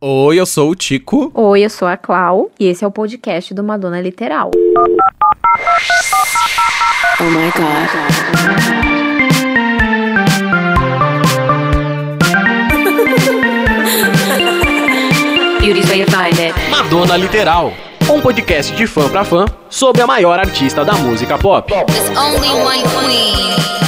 Oi, eu sou o Tico. Oi, eu sou a Clau e esse é o podcast do Madonna Literal. Oh my god. Beauty's way to find it. Madonna Literal, um podcast de fã pra fã sobre a maior artista da música pop. There's only one queen.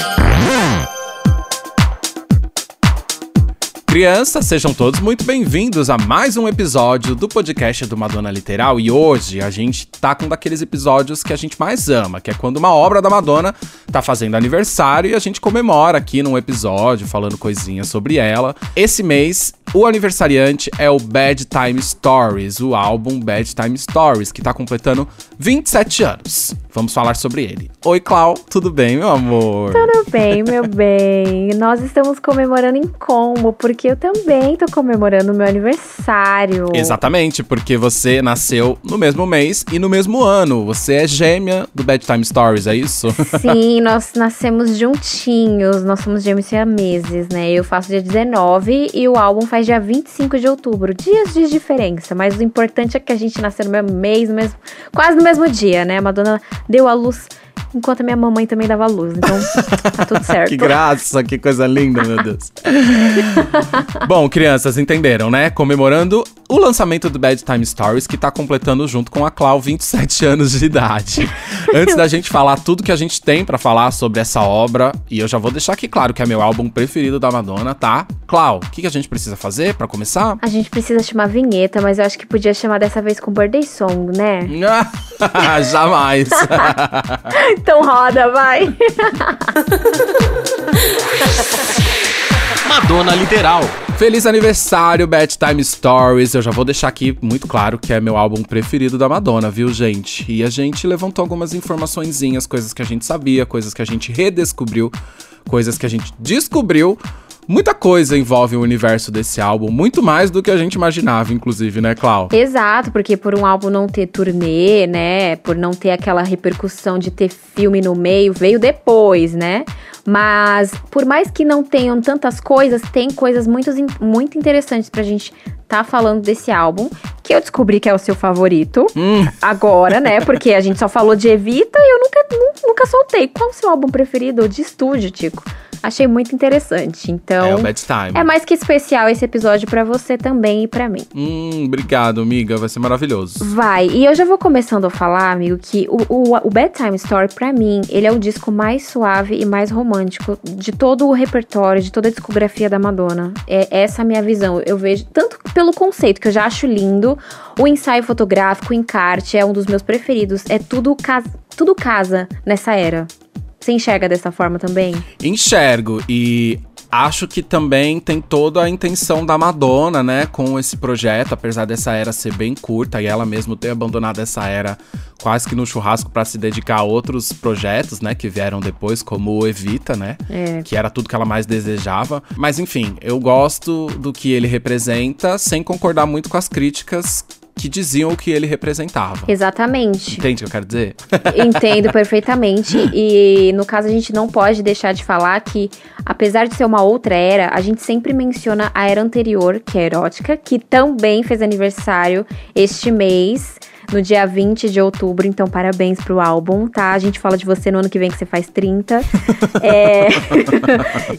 Crianças, sejam todos muito bem-vindos a mais um episódio do podcast do Madonna Literal. E hoje a gente tá com um daqueles episódios que a gente mais ama, que é quando uma obra da Madonna tá fazendo aniversário e a gente comemora aqui num episódio falando coisinhas sobre ela. Esse mês o aniversariante é o Bad Time Stories, o álbum Bad Time Stories, que tá completando 27 anos. Vamos falar sobre ele. Oi, Clau, tudo bem, meu amor? Tudo bem, meu bem? Nós estamos comemorando em combo, porque eu também tô comemorando o meu aniversário. Exatamente, porque você nasceu no mesmo mês e no mesmo ano. Você é gêmea do Bad Time Stories, é isso? Sim, nós nascemos juntinhos, nós somos gêmeos meses, né? Eu faço dia 19 e o álbum faz dia 25 de outubro. Dias de diferença, mas o importante é que a gente nasceu no mesmo mês, no mesmo, quase no mesmo dia, né? A Madonna deu a luz enquanto a minha mamãe também dava luz, então tá tudo certo. que graça, que coisa linda, meu Deus. Bom, crianças, entenderam, né? Comemorando o lançamento do Bad Time Stories, que tá completando junto com a Clau 27 anos de idade. Antes da gente falar tudo que a gente tem pra falar sobre essa obra, e eu já vou deixar aqui claro que é meu álbum preferido da Madonna, tá? Clau, o que, que a gente precisa fazer pra começar? A gente precisa chamar vinheta, mas eu acho que podia chamar dessa vez com Birthday Song, né? Jamais. Então roda, vai! Madonna Literal, Feliz aniversário, Bad Time Stories. Eu já vou deixar aqui muito claro que é meu álbum preferido da Madonna, viu, gente? E a gente levantou algumas informaçõezinhas, coisas que a gente sabia, coisas que a gente redescobriu, coisas que a gente descobriu. Muita coisa envolve o universo desse álbum, muito mais do que a gente imaginava, inclusive, né, Clau? Exato, porque por um álbum não ter turnê, né? Por não ter aquela repercussão de ter filme no meio, veio depois, né? Mas por mais que não tenham tantas coisas, tem coisas muito, muito interessantes pra gente tá falando desse álbum, que eu descobri que é o seu favorito. Agora, né? Porque a gente só falou de Evita e eu nunca, nu- nunca soltei. Qual o seu álbum preferido de estúdio, Tico? Achei muito interessante. Então, É o Bad Time. é mais que especial esse episódio pra você também e pra mim. Hum, obrigado, amiga. Vai ser maravilhoso. Vai, e eu já vou começando a falar, amigo, que o, o, o Bad Time Story, pra mim, ele é o disco mais suave e mais romântico de todo o repertório, de toda a discografia da Madonna. É essa a minha visão. Eu vejo, tanto pelo conceito, que eu já acho lindo, o ensaio fotográfico, o encarte, é um dos meus preferidos. É tudo, tudo casa nessa era. Você enxerga dessa forma também? Enxergo e acho que também tem toda a intenção da Madonna, né, com esse projeto, apesar dessa era ser bem curta e ela mesmo ter abandonado essa era quase que no churrasco para se dedicar a outros projetos, né, que vieram depois, como o Evita, né, É. que era tudo que ela mais desejava. Mas enfim, eu gosto do que ele representa, sem concordar muito com as críticas que diziam o que ele representava. Exatamente. Entende o que eu quero dizer? Entendo perfeitamente. E no caso, a gente não pode deixar de falar que, apesar de ser uma outra era, a gente sempre menciona a era anterior, que é a erótica, que também fez aniversário este mês. No dia 20 de outubro, então parabéns pro álbum, tá? A gente fala de você no ano que vem que você faz 30. É...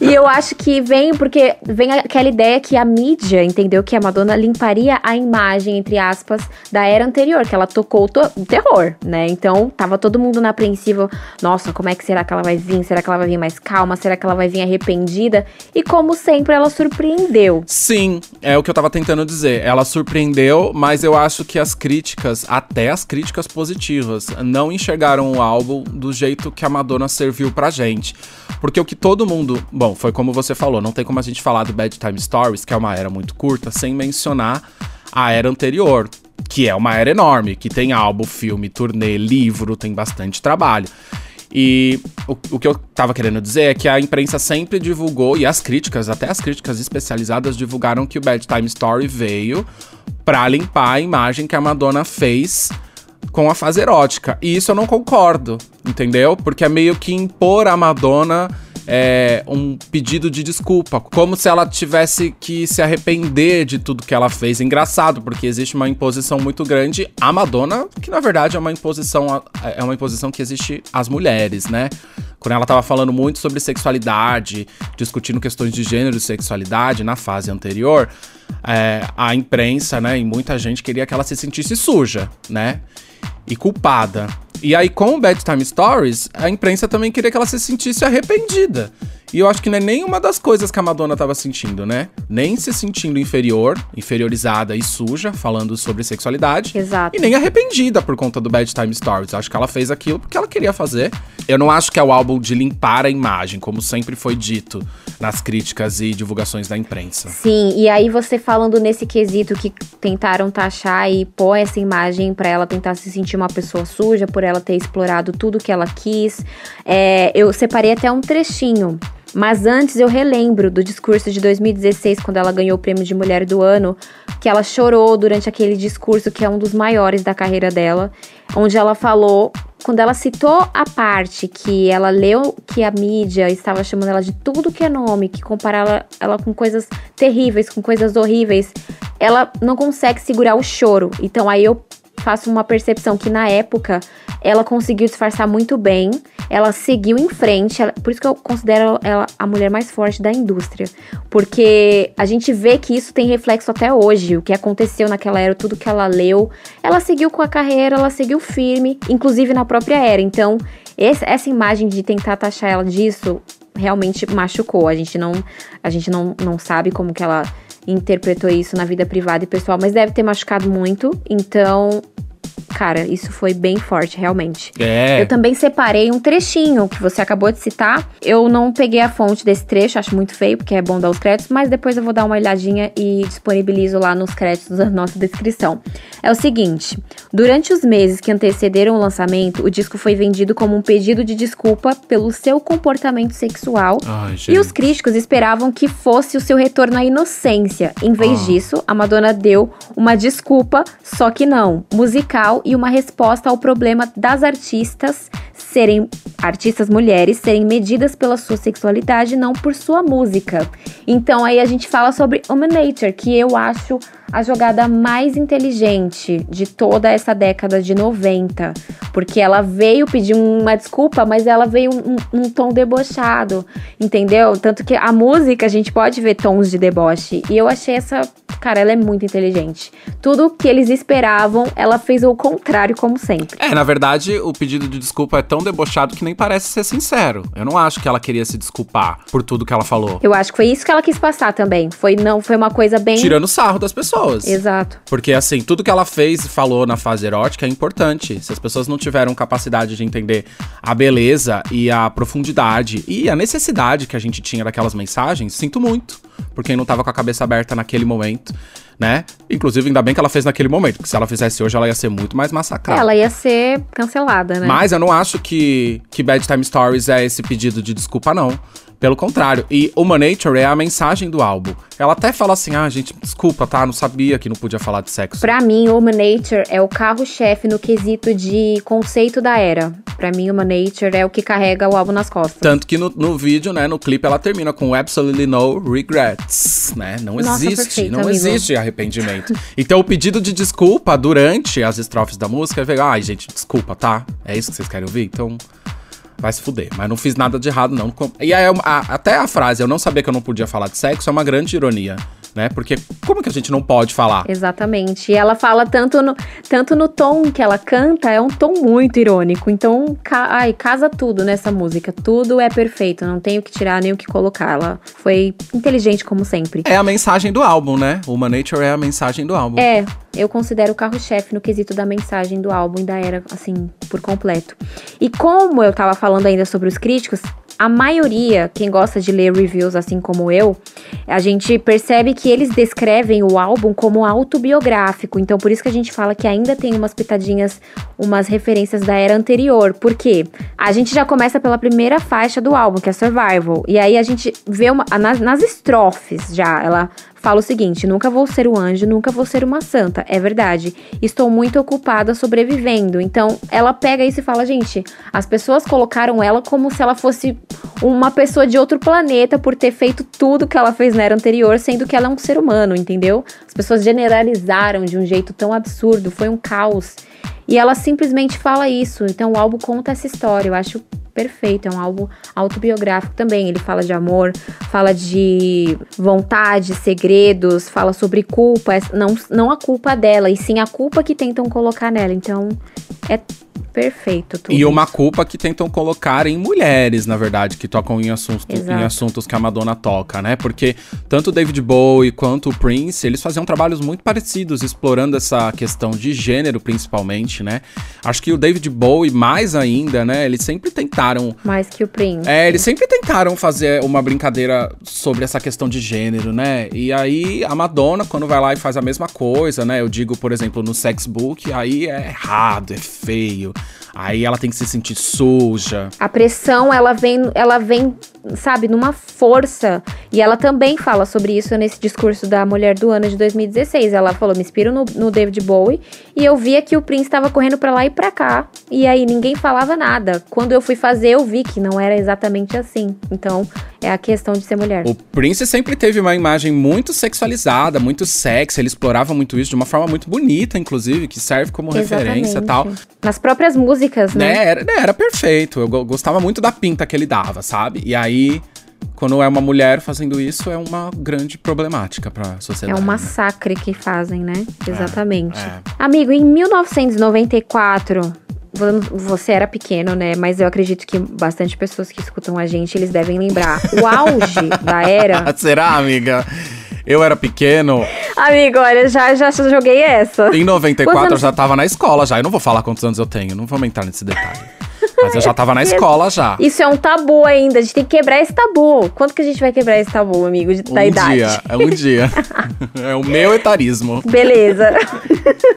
e eu acho que vem porque vem aquela ideia que a mídia entendeu que a Madonna limparia a imagem, entre aspas, da era anterior, que ela tocou o to- terror, né? Então tava todo mundo na apreensiva. Nossa, como é que será que ela vai vir? Será que ela vai vir mais calma? Será que ela vai vir arrependida? E como sempre, ela surpreendeu. Sim, é o que eu tava tentando dizer. Ela surpreendeu, mas eu acho que as críticas, até as críticas positivas, não enxergaram o álbum do jeito que a Madonna serviu pra gente. Porque o que todo mundo. Bom, foi como você falou, não tem como a gente falar do Bad Time Stories, que é uma era muito curta, sem mencionar a era anterior. Que é uma era enorme, que tem álbum, filme, turnê, livro, tem bastante trabalho. E o, o que eu tava querendo dizer é que a imprensa sempre divulgou, e as críticas, até as críticas especializadas, divulgaram que o Bad Time Story veio pra limpar a imagem que a Madonna fez com a fase erótica. E isso eu não concordo, entendeu? Porque é meio que impor a Madonna é, um pedido de desculpa, como se ela tivesse que se arrepender de tudo que ela fez. Engraçado, porque existe uma imposição muito grande à Madonna, que na verdade é uma imposição é uma imposição que existe às mulheres, né? Quando ela tava falando muito sobre sexualidade, discutindo questões de gênero e sexualidade na fase anterior, é, a imprensa, né, e muita gente queria que ela se sentisse suja, né? E culpada. E aí, com o Bad Time Stories, a imprensa também queria que ela se sentisse arrependida. E eu acho que não é nenhuma das coisas que a Madonna tava sentindo, né? Nem se sentindo inferior, inferiorizada e suja, falando sobre sexualidade. Exato. E nem arrependida por conta do Bad Time Stories. Eu acho que ela fez aquilo porque ela queria fazer. Eu não acho que é o álbum de limpar a imagem, como sempre foi dito nas críticas e divulgações da imprensa. Sim, e aí você falando nesse quesito que tentaram taxar e pôr essa imagem pra ela tentar se sentir uma pessoa suja por ela ter explorado tudo que ela quis. É, eu separei até um trechinho. Mas antes eu relembro do discurso de 2016, quando ela ganhou o prêmio de Mulher do Ano, que ela chorou durante aquele discurso que é um dos maiores da carreira dela, onde ela falou, quando ela citou a parte que ela leu que a mídia estava chamando ela de tudo que é nome, que comparava ela com coisas terríveis, com coisas horríveis, ela não consegue segurar o choro. Então aí eu faço uma percepção que na época ela conseguiu disfarçar muito bem, ela seguiu em frente, ela- por isso que eu considero ela a mulher mais forte da indústria, porque a gente vê que isso tem reflexo até hoje, o que aconteceu naquela era, tudo que ela leu, ela seguiu com a carreira, ela seguiu firme, inclusive na própria era. Então, esse- essa imagem de tentar taxar ela disso realmente machucou. A gente não, a gente não, não sabe como que ela interpretou isso na vida privada e pessoal, mas deve ter machucado muito. Então, cara, isso foi bem forte, realmente. É. Eu também separei um trechinho que você acabou de citar. Eu não peguei a fonte desse trecho, acho muito feio, porque é bom dar os créditos, mas depois eu vou dar uma olhadinha e disponibilizo lá nos créditos da nossa descrição. É o seguinte: durante os meses que antecederam o lançamento, o disco foi vendido como um pedido de desculpa pelo seu comportamento sexual. Ai, E os críticos esperavam que fosse o seu retorno à inocência. Em vez Ah. disso, a Madonna deu uma desculpa, só que não, musical e uma resposta ao problema das artistas serem artistas mulheres serem medidas pela sua sexualidade, não por sua música. Então aí a gente fala sobre Human Nature, que eu acho a jogada mais inteligente de toda essa década de 90. Porque ela veio pedir uma desculpa, mas ela veio um, um tom debochado, entendeu? Tanto que a música a gente pode ver tons de deboche. E eu achei essa. Cara, ela é muito inteligente. Tudo que eles esperavam, ela fez o contrário, como sempre. É, na verdade, o pedido de desculpa é tão debochado que nem parece ser sincero. Eu não acho que ela queria se desculpar por tudo que ela falou. Eu acho que foi isso que ela quis passar também. Foi não, foi uma coisa bem. Tirando sarro das pessoas. Exato. Porque, assim, tudo que ela fez e falou na fase erótica é importante. Se as pessoas não tiveram capacidade de entender a beleza e a profundidade e a necessidade que a gente tinha daquelas mensagens, sinto muito. Por quem não tava com a cabeça aberta naquele momento, né? Inclusive, ainda bem que ela fez naquele momento, porque se ela fizesse hoje, ela ia ser muito mais massacrada. Ela ia ser cancelada, né? Mas eu não acho que, que Bad Time Stories é esse pedido de desculpa, não. Pelo contrário. E Human Nature é a mensagem do álbum. Ela até fala assim: ah, gente, desculpa, tá? Não sabia que não podia falar de sexo. Pra mim, Human Nature é o carro-chefe no quesito de conceito da era. Pra mim, Human Nature é o que carrega o álbum nas costas. Tanto que no, no vídeo, né, no clipe, ela termina com Absolutely No Regrets, né? Não Nossa, existe, perfeito, não amigo. existe arrependimento. então o pedido de desculpa durante as estrofes da música é ai, gente, desculpa, tá? É isso que vocês querem ouvir? Então vai se fuder. Mas não fiz nada de errado, não. E aí, até a frase, eu não sabia que eu não podia falar de sexo, é uma grande ironia, né? Porque como que a gente não pode falar? Exatamente. E ela fala tanto no, tanto no tom que ela canta, é um tom muito irônico. Então, ca- ai, casa tudo nessa música. Tudo é perfeito, não tem o que tirar nem o que colocar. Ela foi inteligente como sempre. É a mensagem do álbum, né? Human Nature é a mensagem do álbum. É, eu considero o carro-chefe no quesito da mensagem do álbum e da era, assim, por completo. E como eu tava falando ainda sobre os críticos, a maioria, quem gosta de ler reviews assim como eu, a gente percebe que eles descrevem o álbum como autobiográfico. Então, por isso que a gente fala que ainda tem umas pitadinhas, umas referências da era anterior. Por quê? A gente já começa pela primeira faixa do álbum, que é Survival. E aí a gente vê uma, nas, nas estrofes já, ela fala o seguinte: nunca vou ser um anjo, nunca vou ser uma santa. É verdade. Estou muito ocupada sobrevivendo. Então, ela pega isso e fala: gente, as pessoas colocaram ela como se ela fosse uma pessoa de outro planeta por ter feito tudo que ela fez na era anterior, sendo que ela é um ser humano, entendeu? As pessoas generalizaram de um jeito tão absurdo, foi um caos. E ela simplesmente fala isso. Então, o álbum conta essa história. Eu acho perfeito. É um álbum autobiográfico também. Ele fala de amor, fala de vontade, segredos, fala sobre culpa. Não, não a culpa dela, e sim a culpa que tentam colocar nela. Então, é perfeito tudo. E uma isso. culpa que tentam colocar em mulheres, na verdade, que tocam em assuntos, Exato. em assuntos que a Madonna toca, né? Porque tanto o David Bowie quanto o Prince, eles faziam trabalhos muito parecidos, explorando essa questão de gênero, principalmente, né? Acho que o David Bowie, mais ainda, né? Eles sempre tentaram Mais que o Prince. é, eles sempre tentaram fazer uma brincadeira sobre essa questão de gênero, né? E aí a Madonna, quando vai lá e faz a mesma coisa, né? Eu digo, por exemplo, no Sex Book, aí é errado, é feio. Aí ela tem que se sentir suja. A pressão, ela vem, ela vem, sabe, numa força. E ela também fala sobre isso nesse discurso da Mulher do Ano de 2016. Ela falou: me inspiro no, no David Bowie. E eu via que o Prince estava correndo pra lá e pra cá. E aí ninguém falava nada. Quando eu fui fazer, eu vi que não era exatamente assim. Então, é a questão de ser mulher. O Prince sempre teve uma imagem muito sexualizada, muito sexy. Ele explorava muito isso de uma forma muito bonita, inclusive, que serve como referência e tal. Nas próprias músicas, né? Né? Era, né, era perfeito. Eu go- gostava muito da pinta que ele dava, sabe? E aí, quando é uma mulher fazendo isso, é uma grande problemática pra É sociedade. um né? massacre que fazem, né? Exatamente. é. Amigo, em 1994, vo- você era pequeno, né? Mas eu acredito que bastante pessoas que escutam a gente, eles devem lembrar. O auge da era. Será, amiga? Eu era pequeno, Amigo, olha, já, já joguei essa. em 94 Quantos eu anos- já tava na escola já. Eu não vou falar quantos anos eu tenho, não vamos entrar nesse detalhe. Mas eu já tava na escola já. Isso é um tabu ainda. A gente tem que quebrar esse tabu. Quando que a gente vai quebrar esse tabu, amigo, da um idade? dia, é um dia. é o meu etarismo. Beleza.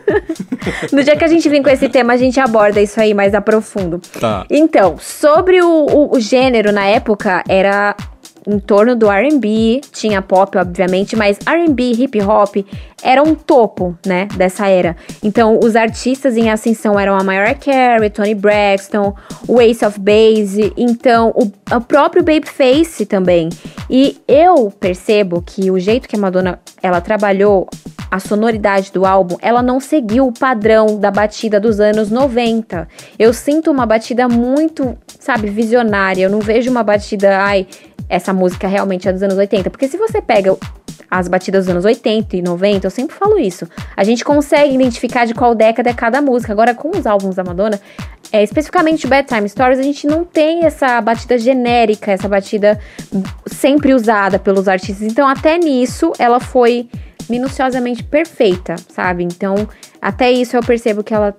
no dia que a gente vir com esse tema, a gente aborda isso aí mais a profundo. Tá. Então, sobre o, o- o gênero na época, era em torno do R&B, tinha pop, obviamente, mas R&B, hip hop era um topo, né, dessa era. Então, os artistas em ascensão eram a Mariah Carey, Tony Braxton, o Ace of Base, então o, o próprio Babyface também. E eu percebo que o jeito que a Madonna ela trabalhou a sonoridade do álbum, ela não seguiu o padrão da batida dos anos 90. Eu sinto uma batida muito, sabe, visionária. Eu não vejo uma batida, ai, essa música realmente é dos anos 80. Porque se você pega as batidas dos anos 80 e 90, eu sempre falo isso. A gente consegue identificar de qual década é cada música. Agora, com os álbuns da Madonna, é, especificamente Bad Time Stories, a gente não tem essa batida genérica, essa batida sempre usada pelos artistas. Então, até nisso, ela foi minuciosamente perfeita, sabe? Então, até isso eu percebo que ela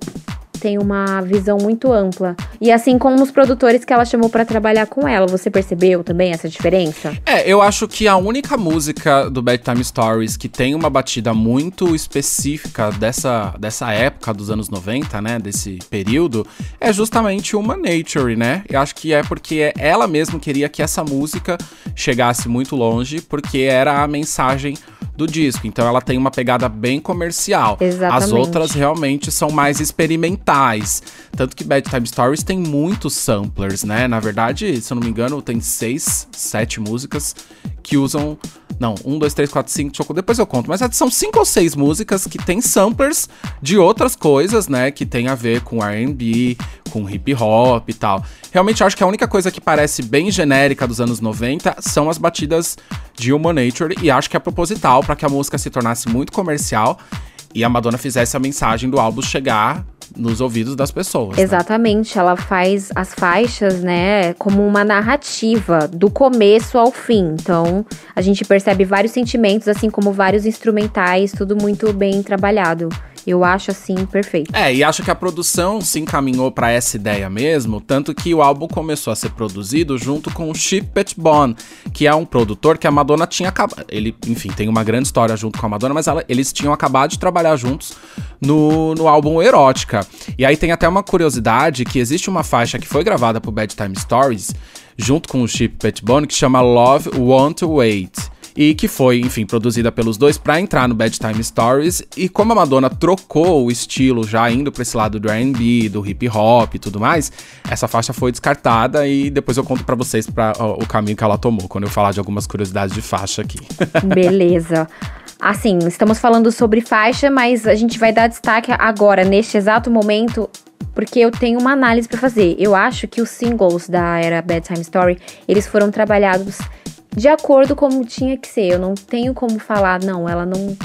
tem uma visão muito ampla. E assim como os produtores que ela chamou pra trabalhar com ela, você percebeu também essa diferença? É, eu acho que a única música do Bedtime Stories que tem uma batida muito específica dessa, dessa época dos anos 90, né? Desse período, é justamente Human Nature, né? Eu acho que é porque ela mesma queria que essa música chegasse muito longe, porque era a mensagem do disco. Então ela tem uma pegada bem comercial. As Exatamente. outras realmente são mais experimentais. Tanto que Bedtime Stories tem muitos samplers, né? Na verdade, se eu não me engano, tem seis, sete músicas que usam. Não, um, dois, três, quatro, cinco, eu- depois eu conto. Mas são cinco ou seis músicas que tem samplers de outras coisas, né? Que tem a ver com RB, com hip hop e tal. Realmente acho que a única coisa que parece bem genérica dos anos 90 são as batidas de Human Nature. E acho que é proposital para que a música se tornasse muito comercial e a Madonna fizesse a mensagem do álbum chegar nos ouvidos das pessoas. né? Exatamente, ela faz as faixas, né, como uma narrativa do começo ao fim. Então, a gente percebe vários sentimentos, assim como vários instrumentais, tudo muito bem trabalhado. Eu acho assim perfeito. É, e acho que a produção se encaminhou pra essa ideia mesmo, tanto que o álbum começou a ser produzido junto com o Chip Bond, que é um produtor que a Madonna tinha acabado. Ele, enfim, tem uma grande história junto com a Madonna, mas ela- eles tinham acabado de trabalhar juntos no, no álbum Erótica. E aí tem até uma curiosidade que existe uma faixa que foi gravada pro Bad Time Stories, junto com o Chip Bond, que chama Love Want to Wait. E que foi, enfim, produzida pelos dois pra entrar no Bad Time Stories. E como a Madonna trocou o estilo, já indo pra esse lado do R&B, do hip hop e tudo mais, essa faixa foi descartada e depois eu conto pra vocês pra, ó, o caminho que ela tomou, quando eu falar de algumas curiosidades de faixa aqui. Beleza. Assim, estamos falando sobre faixa, mas a gente vai dar destaque agora, neste exato momento, porque eu tenho uma análise pra fazer. Eu acho que os singles da era Bad Time Story, eles foram trabalhados de acordo como tinha que ser. Eu não tenho como falar, não, ela não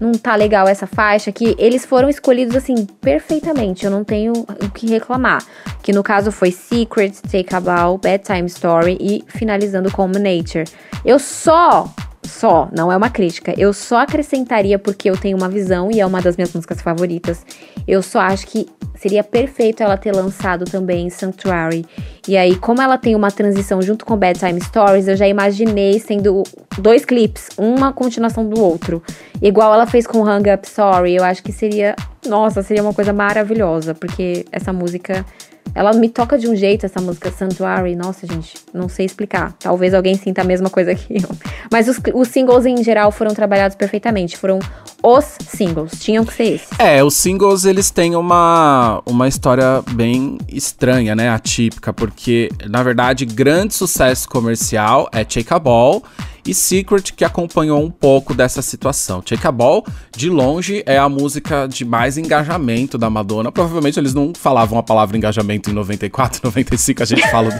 não tá legal essa faixa aqui. Eles foram escolhidos assim perfeitamente. Eu não tenho o que reclamar. Que no caso foi Secret, Take a Bow, Bad Time Story e finalizando com Nature. Eu só só, não é uma crítica. Eu só acrescentaria porque eu tenho uma visão e é uma das minhas músicas favoritas. Eu só acho que seria perfeito ela ter lançado também Sanctuary. E aí, como ela tem uma transição junto com Bad Time Stories, eu já imaginei sendo dois clipes, uma continuação do outro. Igual ela fez com Hang Up Sorry. Eu acho que seria, nossa, seria uma coisa maravilhosa, porque essa música ela me toca de um jeito, essa música Sanctuary. Nossa, gente, não sei explicar. Talvez alguém sinta a mesma coisa que eu. Mas os, os singles em geral foram trabalhados perfeitamente. Foram os singles. Tinham que ser esses. É, os singles eles têm uma, uma história bem estranha, né? Atípica, porque na verdade, grande sucesso comercial é Shake a Ball e Secret, que acompanhou um pouco dessa situação. Shake a Ball, de longe, é a música de mais engajamento da Madonna. Provavelmente eles não falavam a palavra engajamento em 94, 95, a gente fala.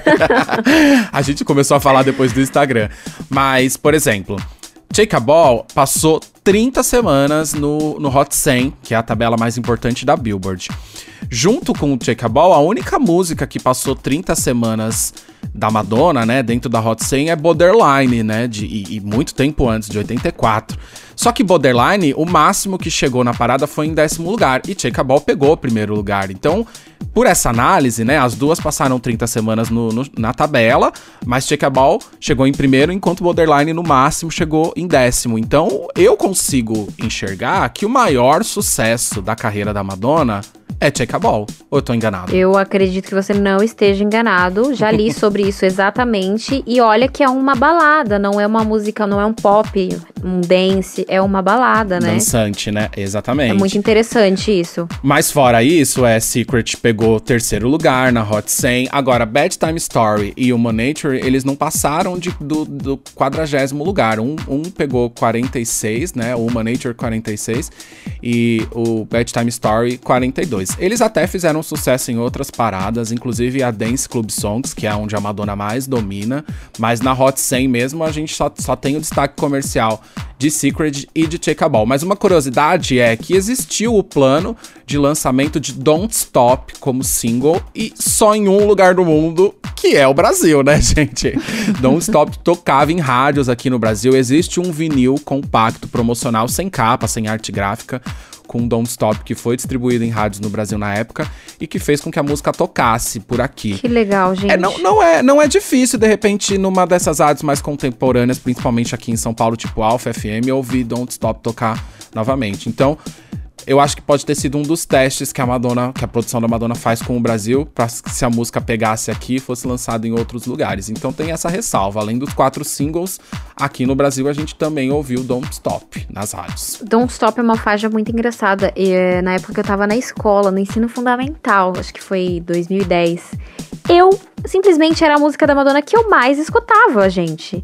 a gente começou a falar depois do Instagram. Mas, por exemplo. Shake a Ball passou 30 semanas no, no Hot 100, que é a tabela mais importante da Billboard. Junto com o Shake a Ball, a única música que passou 30 semanas da Madonna, né, dentro da Hot 100 é Borderline, né, de, e, e muito tempo antes, de 84. Só que Borderline, o máximo que chegou na parada foi em décimo lugar, e Shake a Ball pegou o primeiro lugar. Então, por essa análise, né, as duas passaram 30 semanas no, no, na tabela, mas Shake a Ball chegou em primeiro, enquanto Borderline no máximo chegou em décimo. Então, eu consigo enxergar que o maior sucesso da carreira da Madonna é Check a Ball. Ou eu tô enganado? Eu acredito que você não esteja enganado. Já li sobre isso exatamente. E olha que é uma balada, não é uma música, não é um pop, um dance, é uma balada, né? Dançante, né? Exatamente. É muito interessante isso. Mas fora isso, é Secret pegou terceiro lugar na Hot 100. Agora, Bad Time Story e Human Nature, eles não passaram de, do, do quadragésimo lugar. Um, um pegou 46, né? O Human Nature 46 e o Bad Time Story 42. Eles até fizeram sucesso em outras paradas, inclusive a Dance Club Songs, que é onde a Madonna mais domina, mas na Hot 100 mesmo a gente só, só tem o destaque comercial de Secret e de Take. Mas uma curiosidade é que existiu o plano de lançamento de Don't Stop como single e só em um lugar do mundo, que é o Brasil, né, gente? Don't Stop tocava em rádios aqui no Brasil. Existe um vinil compacto promocional sem capa, sem arte gráfica com Don't Stop, que foi distribuído em rádios no Brasil na época e que fez com que a música tocasse por aqui. Que legal, gente. É, não, não, é, não é difícil, de repente, numa dessas rádios mais contemporâneas, principalmente aqui em São Paulo, tipo Alpha FM, ouvir Don't Stop tocar novamente. Então, eu acho que pode ter sido um dos testes que a Madonna, que a produção da Madonna faz com o Brasil, para se a música pegasse aqui e fosse lançada em outros lugares. Então tem essa ressalva. Além dos quatro singles, aqui no Brasil a gente também ouviu Don't Stop nas rádios. Don't Stop é uma faixa muito engraçada. E, é, na época que eu tava na escola, no ensino fundamental, acho que foi 2010. Eu simplesmente era a música da Madonna que eu mais escutava, gente.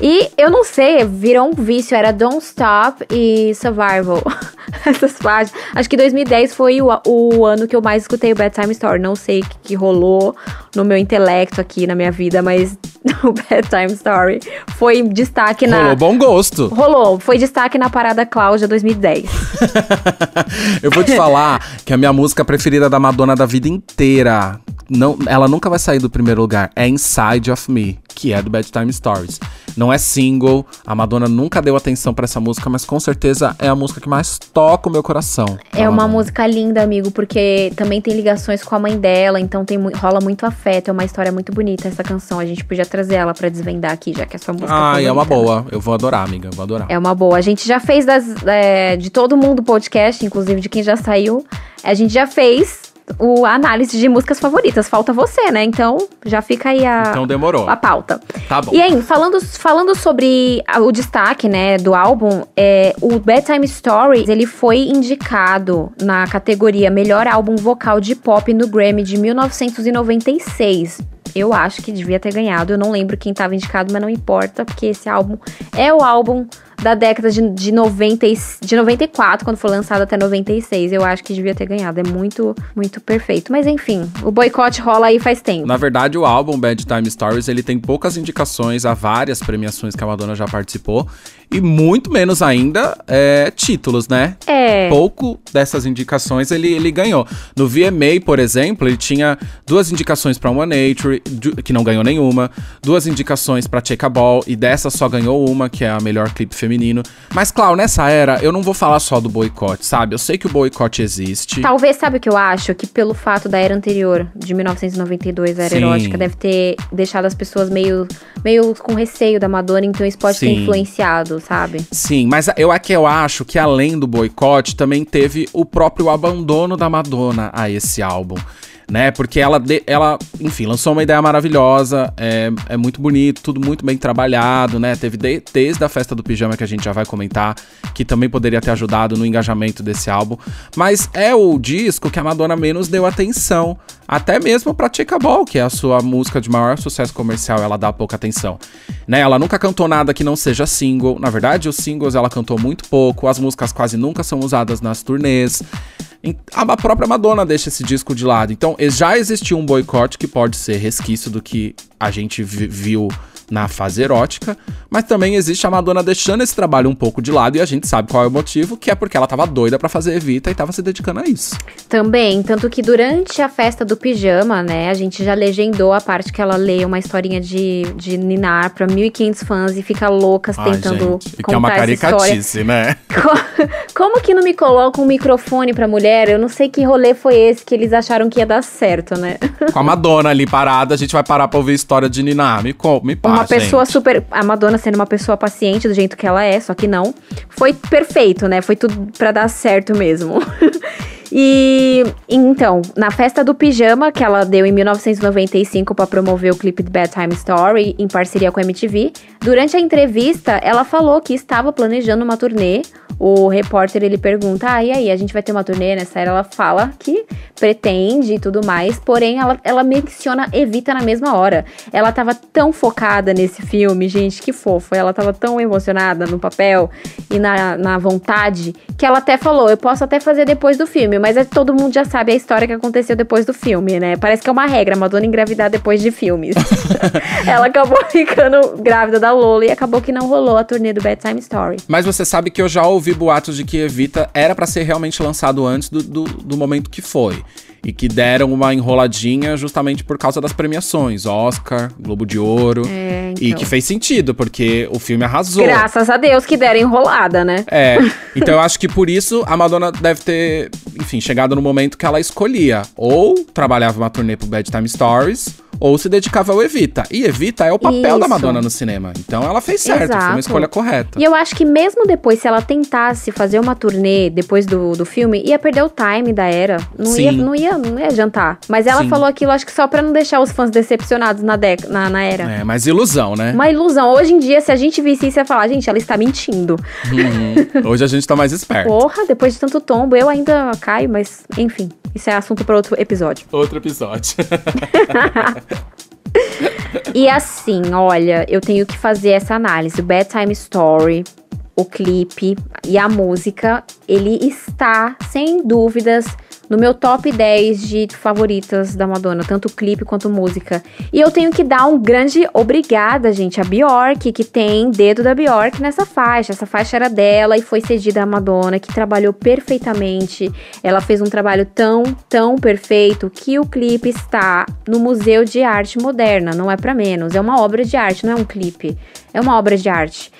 E eu não sei, virou um vício, era Don't Stop e Survival. Essas faixas. Acho que 2010 foi o, o, ano que eu mais escutei o Bad Time Story. Não sei o que, que rolou no meu intelecto aqui na minha vida, mas o Bad Time Story foi destaque na. Rolou bom gosto. Rolou, foi destaque na Parada Cláudia 2010. eu vou te falar que a minha música preferida da Madonna da vida inteira não, ela nunca vai sair do primeiro lugar. É Inside of Me, que é do Bad Time Stories. Não é single, a Madonna nunca deu atenção para essa música, mas com certeza é a música que mais toca o meu coração. É uma música linda, amigo, porque também tem ligações com a mãe dela, então tem rola muito afeto, é uma história muito bonita essa canção. A gente podia trazer ela para desvendar aqui, já que é sua música. Ah, é uma boa. Eu vou adorar, amiga, eu vou adorar. É uma boa. A gente já fez das, é, de todo mundo podcast, inclusive de quem já saiu. A gente já fez o a análise de músicas favoritas. Falta você, né? Então, já fica aí a, Então demorou. a pauta. Tá bom. E aí, falando, falando sobre a- o destaque, né, do álbum, é, o Bedtime Stories, ele foi indicado na categoria Melhor Álbum Vocal de Pop no Grammy de 1996. Eu acho que devia ter ganhado, eu não lembro quem estava indicado, mas não importa, porque esse álbum é o álbum da década de, de, 90, e- de 94, quando foi lançado até 96. Eu acho que devia ter ganhado, é muito, muito perfeito. Mas enfim, o boicote rola aí faz tempo. Na verdade, o álbum Bad Time Stories, ele tem poucas indicações a várias premiações que a Madonna já participou. E muito menos ainda é, títulos, né? É. Pouco dessas indicações ele, ele ganhou. No VMA, por exemplo, ele tinha duas indicações pra One Nature, que não ganhou nenhuma. Duas indicações pra Check a Ball, e dessa só ganhou uma, que é a melhor clipe feminino. Mas, claro, nessa era, eu não vou falar só do boicote, sabe? Eu sei que o boicote existe. Talvez, sabe o que eu acho? Que pelo fato da era anterior, de 1992, a era Sim. erótica, deve ter deixado as pessoas meio, meio com receio da Madonna, então isso pode ter Sim. Sabe? Sim, mas eu é que eu acho que além do boicote, também teve o próprio abandono da Madonna a esse álbum. Né? Porque ela, ela, enfim, lançou uma ideia maravilhosa, é, é muito bonito, tudo muito bem trabalhado, né? Teve de- desde a festa do pijama que a gente já vai comentar, que também poderia ter ajudado no engajamento desse álbum. Mas é o disco que a Madonna menos deu atenção. Até mesmo pra Check a Ball, que é a sua música de maior sucesso comercial, ela dá pouca atenção. Né? Ela nunca cantou nada que não seja single. Na verdade, os singles ela cantou muito pouco, as músicas quase nunca são usadas nas turnês. A própria Madonna deixa esse disco de lado. Então, já existiu um boicote que pode ser resquício do que a gente vi- viu na fase erótica, mas também existe a Madonna deixando esse trabalho um pouco de lado e a gente sabe qual é o motivo, que é porque ela tava doida pra fazer Evita e tava se dedicando a isso. Também, tanto que durante a festa do pijama, né, a gente já legendou a parte que ela lê uma historinha de, de Ninar pra 1.500 fãs e fica loucas Ai, tentando gente, contar que é uma caricatice, né? Co- Como que não me colocam um microfone pra mulher? Eu não sei que rolê foi esse que eles acharam que ia dar certo, né? Com a Madonna ali parada, a gente vai parar pra ouvir a história de Niná. Me, me pá, uma pessoa gente. super. A Madonna sendo uma pessoa paciente do jeito que ela é, só que não. Foi perfeito, né? Foi tudo pra dar certo mesmo. E então, na festa do pijama que ela deu em 1995 pra promover o clipe de Bad Time Story em parceria com a MTV, durante a entrevista ela falou que estava planejando uma turnê. O repórter ele pergunta: "Ah, e aí, a gente vai ter uma turnê nessa era?" Ela fala que pretende e tudo mais, porém ela, ela menciona Evita na mesma hora. Ela tava tão focada nesse filme, gente, que fofo. Ela tava tão emocionada no papel e na, na vontade que ela até falou: eu posso até fazer depois do filme, mas é, todo mundo já sabe a história que aconteceu depois do filme, né? Parece que é uma regra, Madonna engravidar depois de filmes. ela acabou ficando grávida da Lola e acabou que não rolou a turnê do Bedtime Story. Mas você sabe que eu já ouvi boatos de que Evita era pra ser realmente lançado antes do, do, do momento que foi. E que deram uma enroladinha justamente por causa das premiações, Oscar, Globo de Ouro. É, E então. que fez sentido, porque o filme arrasou. Graças a Deus que deram enrolada, né? É, então eu acho que por isso a Madonna deve ter, enfim, chegado no momento que ela escolhia. Ou trabalhava uma turnê pro Bad Time Stories, ou se dedicava ao Evita. E Evita é o papel da Isso. Madonna no cinema. Então ela fez certo, foi uma Exato. escolha correta. E eu acho que mesmo depois, se ela tentasse fazer uma turnê depois do, do filme, ia perder o time da era. Não, ia, Sim. não, ia, não ia jantar. Mas ela Sim. falou aquilo, acho que só pra não deixar os fãs decepcionados na, dec na, na era. É, mas ilusão, né? Uma ilusão. Hoje em dia, se a gente visse isso, ia falar, gente, ela está mentindo. Uhum. Hoje a gente tá mais esperto. Porra, depois de tanto tombo, eu ainda caio, mas enfim, isso é assunto para outro episódio. Outro episódio. E assim, olha, eu tenho que fazer essa análise. O Bedtime Story, o clipe e a música, ele está, sem dúvidas, no meu top 10 de favoritas da Madonna, tanto clipe quanto música. E eu tenho que dar um grande obrigada, gente, a Bjork, que tem dedo da Bjork nessa faixa. Essa faixa era dela e foi cedida à Madonna, que trabalhou perfeitamente. Ela fez um trabalho tão, tão perfeito que o clipe está no Museu de Arte Moderna, não é pra menos. É uma obra de arte, não é um clipe. É uma obra de arte.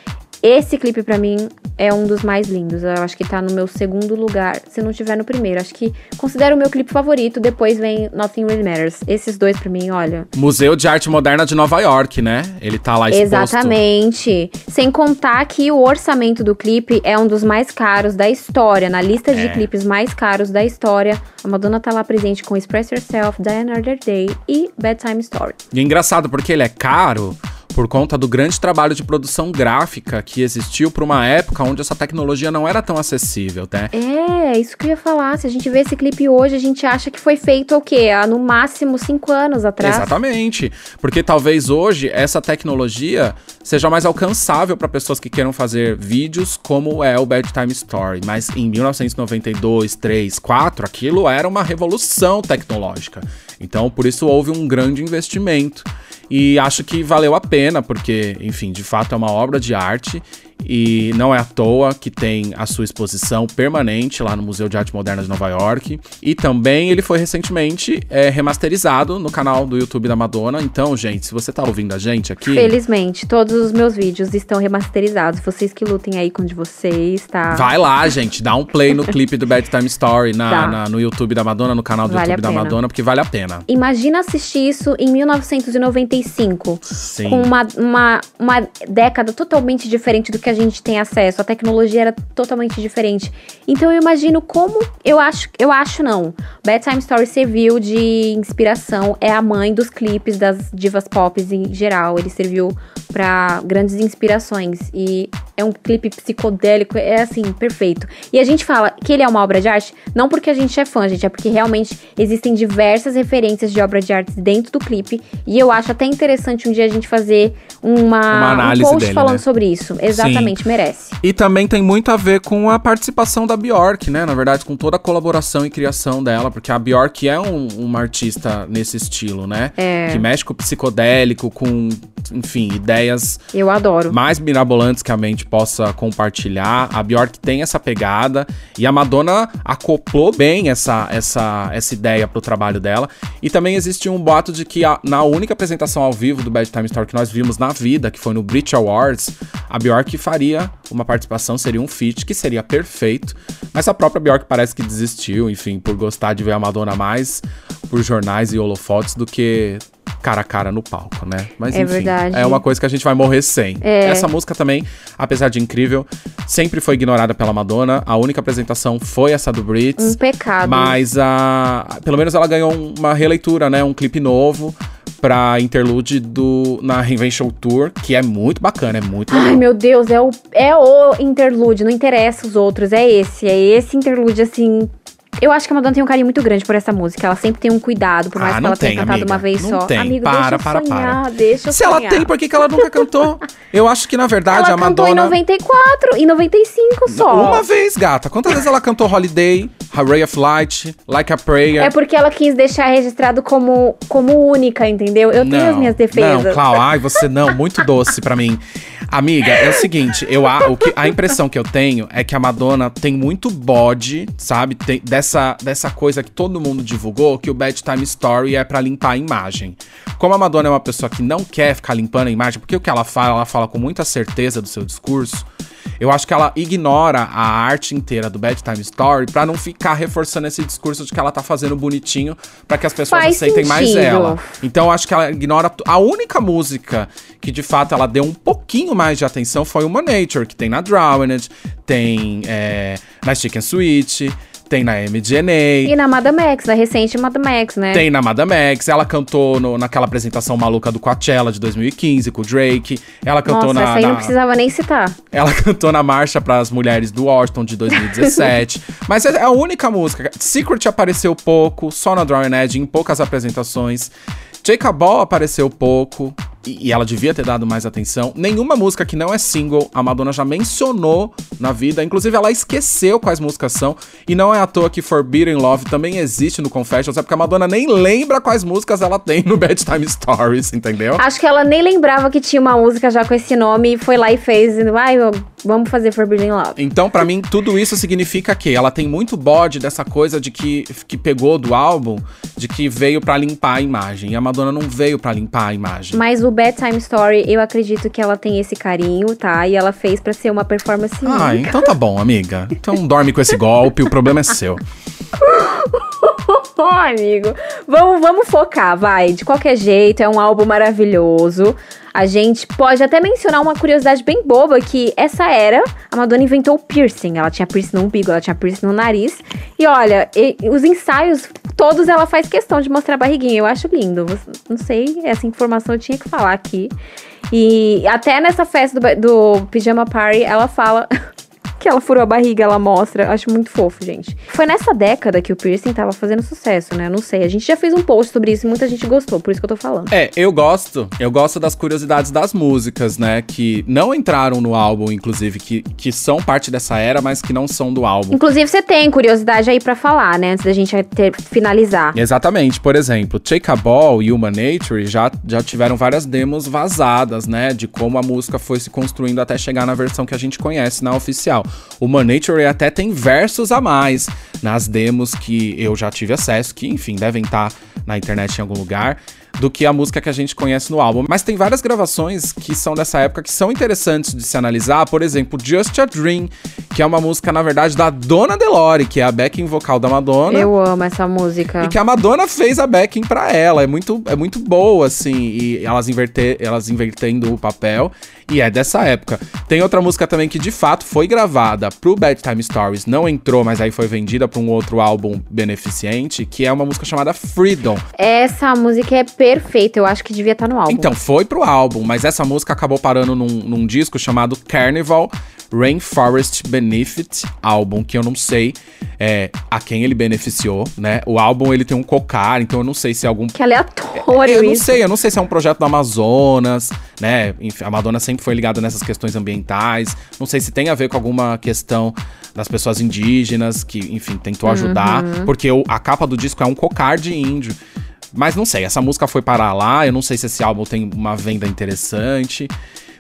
Esse clipe pra mim é um dos mais lindos. Eu acho que tá no meu segundo lugar, se não tiver no primeiro. Acho que considero o meu clipe favorito, depois vem Nothing Really Matters. Esses dois pra mim, olha. Museu de Arte Moderna de Nova York, né? Ele tá lá exposto. Exatamente. Sem contar que o orçamento do clipe é um dos mais caros da história. Na lista de É. clipes mais caros da história, a Madonna tá lá presente com Express Yourself, Die Another Day e Bedtime Story. E é engraçado porque ele é caro por conta do grande trabalho de produção gráfica que existiu para uma época onde essa tecnologia não era tão acessível, né? É, isso que eu ia falar. Se a gente vê esse clipe hoje, a gente acha que foi feito o quê? Há no máximo cinco anos atrás. Exatamente. Porque talvez hoje essa tecnologia seja mais alcançável para pessoas que queiram fazer vídeos como é o Bedtime Story. Mas em 1992, 3, 4, aquilo era uma revolução tecnológica. Então, por isso houve um grande investimento. E acho que valeu a pena, porque, enfim, de fato é uma obra de arte e não é à toa que tem a sua exposição permanente lá no Museu de Arte Moderna de Nova York. E também ele foi recentemente é, remasterizado no canal do YouTube da Madonna. Então, gente, se você tá ouvindo a gente aqui. Felizmente, todos os meus vídeos estão remasterizados. Vocês que lutem aí com o de vocês, tá? Vai lá, gente, dá um play no clipe do Bedtime Story na, Tá. na- no YouTube da Madonna, no canal do Vale YouTube da. Madonna, porque vale a pena. Imagina assistir isso em 1995. Sim. Com uma, uma, uma década totalmente diferente do que a gente tem acesso. A tecnologia era totalmente diferente. Então eu imagino como. Eu acho, eu acho não. Bedtime Story serviu de inspiração. É a mãe dos clipes das divas pop em geral. Ele serviu pra grandes inspirações. E é um clipe psicodélico. É assim, perfeito. E a gente fala que ele é uma obra de arte, não porque a gente é fã, gente, é porque realmente existem diversas referências de obra de arte dentro do clipe. E eu acho até interessante um dia a gente fazer uma, Uma análise um post dele, falando né? sobre isso. Exatamente, merece. E também tem muito a ver com a participação da Bjork, né? Na verdade, com toda a colaboração e criação dela, porque a Bjork é um- uma artista nesse estilo, né? É. Que mexe com o psicodélico, com, enfim, ideias Eu adoro. mais mirabolantes que a mente possa compartilhar. A Bjork tem essa pegada e a Madonna acoplou bem essa, essa, essa ideia pro trabalho dela. E também existe um boato de que a- na única apresentação ao vivo do Bad Time Story que nós vimos na vida, que foi no Brit Awards, a Bjork faria uma participação, seria um feat, que seria perfeito. Mas a própria Bjork parece que desistiu, enfim, por gostar de ver a Madonna mais por jornais e holofotes do que cara a cara no palco, né? Mas É enfim, verdade. é uma coisa que a gente vai morrer sem. É. Essa música também, apesar de incrível, sempre foi ignorada pela Madonna. A única apresentação foi essa do Brits. Um pecado. Mas a, pelo menos ela ganhou uma releitura, né? Um clipe novo pra interlude do, na Reinvention Tour, que é muito bacana, é muito Ai, legal. meu Deus, é o, é o interlude, não interessa os outros, é esse, é esse interlude, assim. Eu acho que a Madonna tem um carinho muito grande por essa música. Ela sempre tem um cuidado, por mais Ah, que ela tenha tem, cantado amiga. uma vez Não só. tem. Amigo, Para, deixa eu para, sonhar, para. deixa eu Se ela tem, por que, que ela nunca cantou? Eu acho que, na verdade, Ela a cantou Madonna. em 94, em 95 só. Uma vez, gata. Quantas vezes ela cantou Holiday, Ray of Light, Like a Prayer? É porque ela quis deixar registrado como, como única, entendeu? Eu tenho as minhas defesas. Não, Clau, ai, você não, muito doce pra mim. Amiga, é o seguinte, eu, a, o que, a impressão que eu tenho é que a Madonna tem muito bode, sabe? Tem, dessa, dessa coisa que todo mundo divulgou, que o Bad Time Story é pra limpar a imagem. Como a Madonna é uma pessoa que não quer ficar limpando a imagem, porque o que ela fala, ela fala com muita certeza do seu discurso. Eu acho que ela ignora a arte inteira do Bad Time Story pra não ficar reforçando esse discurso de que ela tá fazendo bonitinho pra que as pessoas Faz aceitem mais sentido. ela. Então eu acho que ela ignora. A única música que de fato ela deu um pouquinho mais de atenção foi uma Nature, que tem na Drowned, tem é, na Chicken Sweet, tem na MDNA. E na Madame X, na recente Madame X, né? Tem na Madame X, ela cantou no- naquela apresentação maluca do Coachella de 2015 com o Drake. Ela cantou Nossa, na, essa aí na- não precisava nem citar. ela cantou na marcha para as mulheres do Washington de 2017. Mas é a única música. Secret apareceu pouco, só na Drawing Edge, em poucas apresentações. Jacob Ball apareceu pouco. E, e ela devia ter dado mais atenção. Nenhuma música que não é single, a Madonna já mencionou na vida. Inclusive, ela esqueceu quais músicas são. E não é à toa que Forbidden Love também existe no Confessions. É porque a Madonna nem lembra quais músicas ela tem no Bad Time Stories, entendeu? Acho que ela nem lembrava que tinha uma música já com esse nome e foi lá e fez. Ai, vamos fazer Forbidden Love. Então, pra mim, tudo isso significa que ela tem muito bode dessa coisa de que, que pegou do álbum, de que veio pra limpar a imagem. E a Madonna não veio pra limpar a imagem. Mas o Bedtime Story, eu acredito que ela tem esse carinho, tá? E ela fez pra ser uma performance Ah, única. então tá bom, amiga. Então dorme com esse golpe, o problema é seu. Ô, amigo, vamos, vamos focar, vai. De qualquer jeito, é um álbum maravilhoso. A gente pode até mencionar uma curiosidade bem boba, que essa era, a Madonna inventou o piercing. Ela tinha piercing no umbigo, ela tinha piercing no nariz. E olha, e- os ensaios, todos ela faz questão de mostrar a barriguinha. Eu acho lindo. Não sei, essa informação eu tinha que falar aqui. E até nessa festa do, do Pijama Party, ela fala... Que ela furou a barriga, ela mostra. Acho muito fofo, gente. Foi nessa década que o piercing tava fazendo sucesso, né? Não sei. A gente já fez um post sobre isso e muita gente gostou, por isso que eu tô falando. É, eu gosto. Eu gosto das curiosidades das músicas, né? Que não entraram no álbum, inclusive, que, que são parte dessa era, mas que não são do álbum. Inclusive, você tem curiosidade aí pra falar, né? Antes da gente ter, finalizar. Exatamente, por exemplo, Take a Ball e Human Nature já, já tiveram várias demos vazadas, né? De como a música foi se construindo até chegar na versão que a gente conhece na oficial. Human Nature até tem versos a mais nas demos que eu já tive acesso, que enfim, devem estar na internet em algum lugar. Do que a música que a gente conhece no álbum. Mas tem várias gravações que são dessa época que são interessantes de se analisar. Por exemplo, Just a Dream, que é uma música, na verdade, da Dona Delore, que é a backing vocal da Madonna. Eu amo essa música. E que a Madonna fez a backing pra ela. É muito, é muito boa, assim. E elas, inverter, elas invertendo o papel. E é dessa época. Tem outra música também que de fato foi gravada pro Bad Time Stories. Não entrou, mas aí foi vendida pra um outro álbum beneficente. Que é uma música chamada Freedom. Essa música é perfeita. Eu acho que devia estar no álbum. Então, foi pro álbum, mas essa música acabou parando num, num disco chamado Carnival Rainforest Benefit Album, que eu não sei é, a quem ele beneficiou, né? O álbum ele tem um cocar, então eu não sei se é algum Que aleatório eu não isso. sei, eu não sei se é um projeto do Amazonas, né? Enfim, a Madonna sempre foi ligada nessas questões ambientais. Não sei se tem a ver com alguma questão das pessoas indígenas que, enfim, tentou ajudar, porque o- a capa do disco é um cocar de índio. Mas não sei, essa música foi parar lá, eu não sei se esse álbum tem uma venda interessante.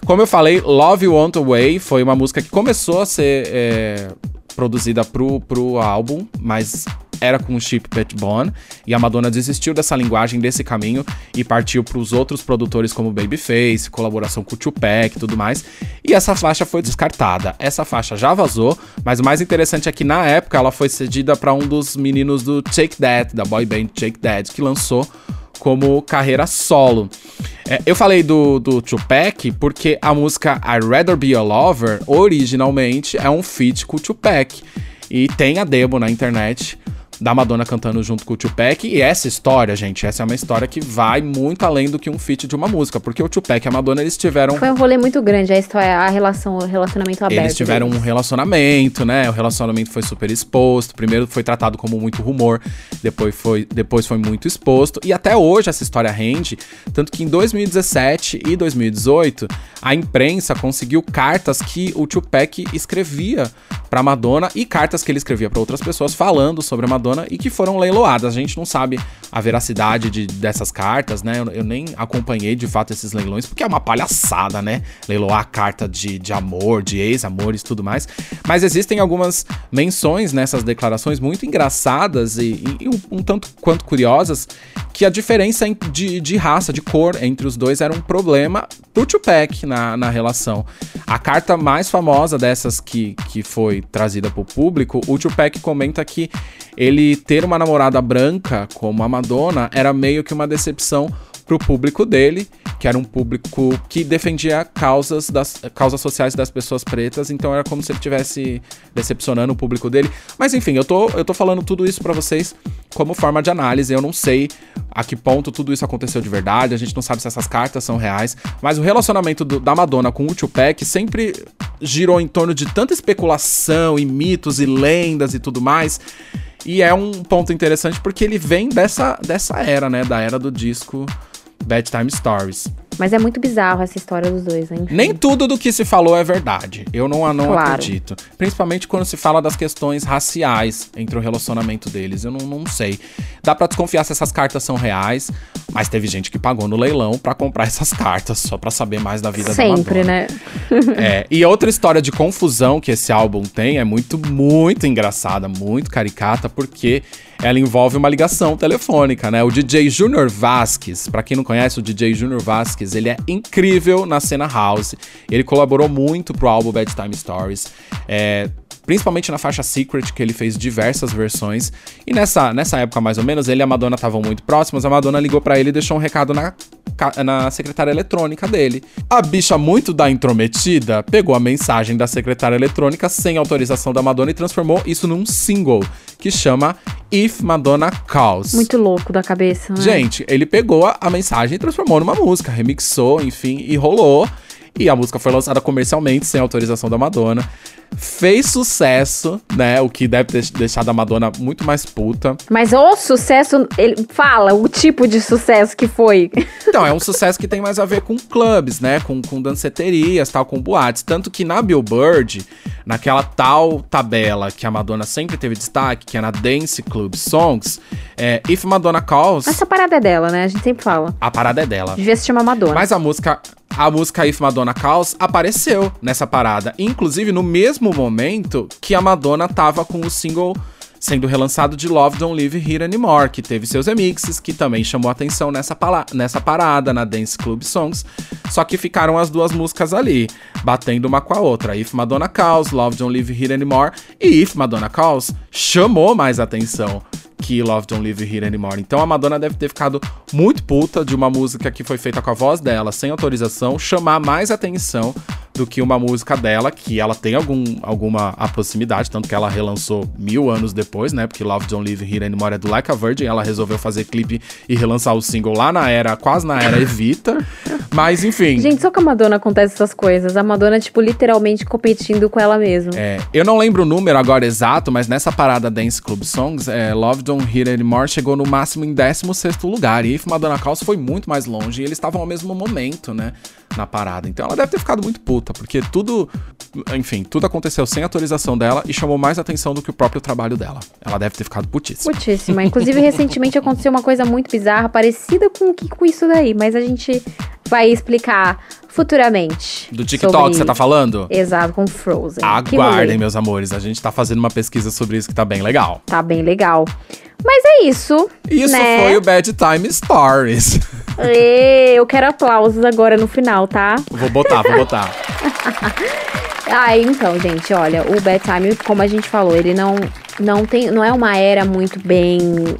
Como eu falei, Love You Want Away foi uma música que começou a ser é, produzida pro, pro álbum, mas era com o Chip Bone, e a Madonna desistiu dessa linguagem, desse caminho, e partiu pros outros produtores como Babyface, colaboração com o Tupac e tudo mais, e essa faixa foi descartada. Essa faixa já vazou, mas o mais interessante é que na época ela foi cedida para um dos meninos do Take That, da boy band Take That, que lançou como carreira solo. É, eu falei do, do Tupac porque a música I'd Rather Be a Lover, originalmente, é um feat com o Tupac. E tem a demo na internet da Madonna cantando junto com o Tupac. E essa história, gente, essa é uma história que vai muito além do que um feat de uma música. Porque o Tupac e a Madonna, eles tiveram Foi um rolê muito grande a história, a relação, o relacionamento aberto. eles tiveram um deles. relacionamento, né? O relacionamento foi super exposto. Primeiro foi tratado como muito rumor, depois foi, depois foi muito exposto. E até hoje essa história rende. Tanto que em 2017 e 2018, a imprensa conseguiu cartas que o Tupac escrevia pra Madonna e cartas que ele escrevia pra outras pessoas falando sobre a Madonna e que foram leiloadas. A gente não sabe a veracidade de- dessas cartas, né? Eu, eu nem acompanhei de fato esses leilões, porque é uma palhaçada, né? Leiloar carta de, de amor, de ex-amores tudo mais. Mas existem algumas menções nessas declarações muito engraçadas e, e- um, um tanto quanto curiosas que a diferença de, de raça, de cor entre os dois era um problema pro Tupac na, na relação. A carta mais famosa dessas que, que foi trazida pro público, o Tupac comenta que ele ter uma namorada branca como a Madonna era meio que uma decepção pro público dele, que era um público que defendia causas, das, causas sociais das pessoas pretas, então era como se ele estivesse decepcionando o público dele. Mas enfim, eu tô, eu tô falando tudo isso pra vocês como forma de análise, eu não sei a que ponto tudo isso aconteceu de verdade, a gente não sabe se essas cartas são reais, mas o relacionamento do- da Madonna com o Tupac sempre girou em torno de tanta especulação e mitos e lendas e tudo mais. E é um ponto interessante porque ele vem dessa, dessa era, né? Da era do disco Bad Time Stories. Mas é muito bizarro essa história dos dois, né? Enfim. Nem tudo do que se falou é verdade. Eu não, não Claro. acredito. Principalmente quando se fala das questões raciais entre o relacionamento deles. Eu não, não sei. Dá pra desconfiar se essas cartas são reais, mas teve gente que pagou no leilão pra comprar essas cartas, só pra saber mais da vida Sempre, da Madonna. né? É, e outra história de confusão que esse álbum tem é muito, muito engraçada, muito caricata, porque ela envolve uma ligação telefônica, né? O DJ Junior Vasquez, pra quem não conhece, o DJ Junior Vasquez, ele é incrível na cena house. Ele colaborou muito pro álbum Bad Time Stories. É, Principalmente na faixa Secret, que ele fez diversas versões. E nessa, nessa época, mais ou menos, ele e a Madonna estavam muito próximos. A Madonna ligou pra ele e deixou um recado na, na secretária eletrônica dele. A bicha, muito da intrometida, pegou a mensagem da secretária eletrônica sem autorização da Madonna e transformou isso num single que chama If Madonna Calls. Muito louco da cabeça, né? Gente, ele pegou a, a mensagem e transformou numa música, remixou, enfim, e rolou. E a música foi lançada comercialmente, sem autorização da Madonna. Fez sucesso, né? O que deve ter deixado a Madonna muito mais puta. Mas o sucesso, ele fala o tipo de sucesso que foi. Então, é um sucesso que tem mais a ver com clubes, né? Com, com danceterias, tal, com boates. Tanto que na Billboard, naquela tal tabela que a Madonna sempre teve destaque, que é na Dance Club Songs, é, If Madonna Calls, Essa parada é dela, né? A gente sempre fala. a parada é dela. Devia se chamar Madonna. Mas a música, a música If Madonna Calls apareceu nessa parada. Inclusive no mesmo momento que a Madonna tava com o single sendo relançado de Love Don't Live Here Anymore, que teve seus remixes, que também chamou atenção nessa, nessa parada, na Dance Club Songs. Só que ficaram as duas músicas ali, batendo uma com a outra. If Madonna Calls, Love Don't Live Here Anymore. E If Madonna Calls chamou mais atenção que Love Don't Live Here Anymore. Então a Madonna deve ter ficado muito puta de uma música que foi feita com a voz dela, sem autorização, chamar mais atenção do que uma música dela, que ela tem algum, alguma proximidade, tanto que ela relançou mil anos depois, né? Porque Love Don't Live Here Anymore é do Like a Virgin, ela resolveu fazer clipe e relançar o single lá na era, quase na era Evita. Mas enfim. Gente, só com a Madonna acontece essas coisas. A Madonna, tipo, literalmente competindo com ela mesma. É, eu não lembro o número agora exato, mas nessa parada Dance Club Songs, é, Love Don't Hear Anymore chegou no máximo em 16º lugar. E If Madonna Calls foi muito mais longe. E eles estavam ao mesmo momento, né? Na parada. Então ela deve ter ficado muito puta, porque tudo. Enfim, tudo aconteceu sem autorização dela e chamou mais atenção do que o próprio trabalho dela. Ela deve ter ficado putíssima. Putíssima. Inclusive, recentemente aconteceu uma coisa muito bizarra, parecida com, que- com isso daí, mas a gente vai explicar futuramente. Do TikTok, sobre- você tá falando? Exato, com Frozen. Aguardem, meus amores. A gente tá fazendo uma pesquisa sobre isso que tá bem legal. Tá bem legal. Mas é isso. Isso né? foi o Bad Time Stories. Ê, Eu quero aplausos agora no final, tá? vou botar, vou botar. Ah, então, gente, olha, o Bad Time, como a gente falou, ele não, não tem, não é uma era muito bem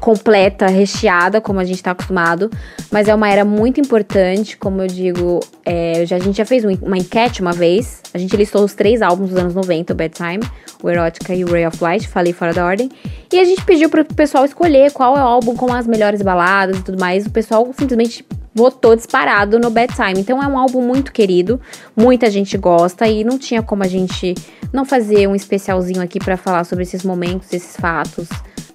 completa, recheada, como a gente tá acostumado, mas é uma era muito importante, como eu digo, é, já, a gente já fez um- uma enquete uma vez, a gente listou os três álbuns dos anos 90, o Bad Time, o Erotica e o Ray of Light, falei fora da ordem, e a gente pediu pro pessoal escolher qual é o álbum com as melhores baladas e tudo mais, o pessoal simplesmente votou disparado no Bad Time. Então é um álbum muito querido, muita gente gosta e não tinha como a gente não fazer um especialzinho aqui pra falar sobre esses momentos, esses fatos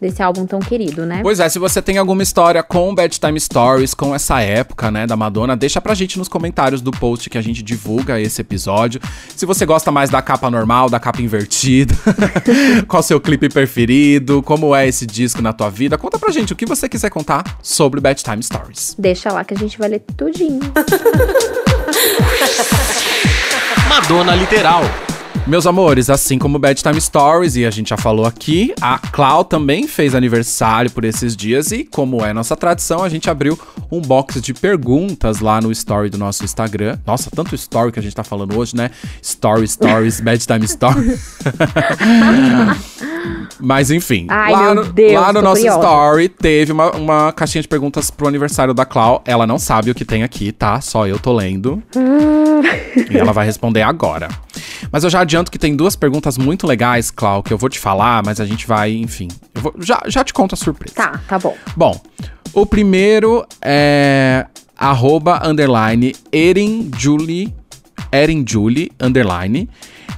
desse álbum tão querido, né? Pois é, se você tem alguma história com Bad Time Stories, com essa época, né, da Madonna, deixa pra gente nos comentários do post que a gente divulga esse episódio. Se você gosta mais da capa normal, da capa invertida, qual seu clipe preferido, como é esse disco na tua vida, conta pra gente o que você quiser contar sobre Bad Time Stories. Deixa lá que a gente vai ler tudinho. Madonna Literal. Meus amores, assim como Bad Time Stories, e a gente já falou aqui, a Clau também fez aniversário por esses dias e, como é nossa tradição, a gente abriu um box de perguntas lá no story do nosso Instagram. Nossa, tanto story que a gente tá falando hoje, né? Story, stories, Bad Time Stories. Mas enfim, Ai, lá, meu no, Deus, lá no nosso curiosa. story teve uma, uma caixinha de perguntas pro aniversário da Clau. Ela não sabe o que tem aqui, tá? Só eu tô lendo. E ela vai responder agora. Mas eu já adianto que tem duas perguntas muito legais, Clau, que eu vou te falar, mas a gente vai, enfim. Eu vou- já, já te conto a surpresa. Tá, tá bom. Bom, o primeiro é arroba underline Erin Julie, Erin Julie underline,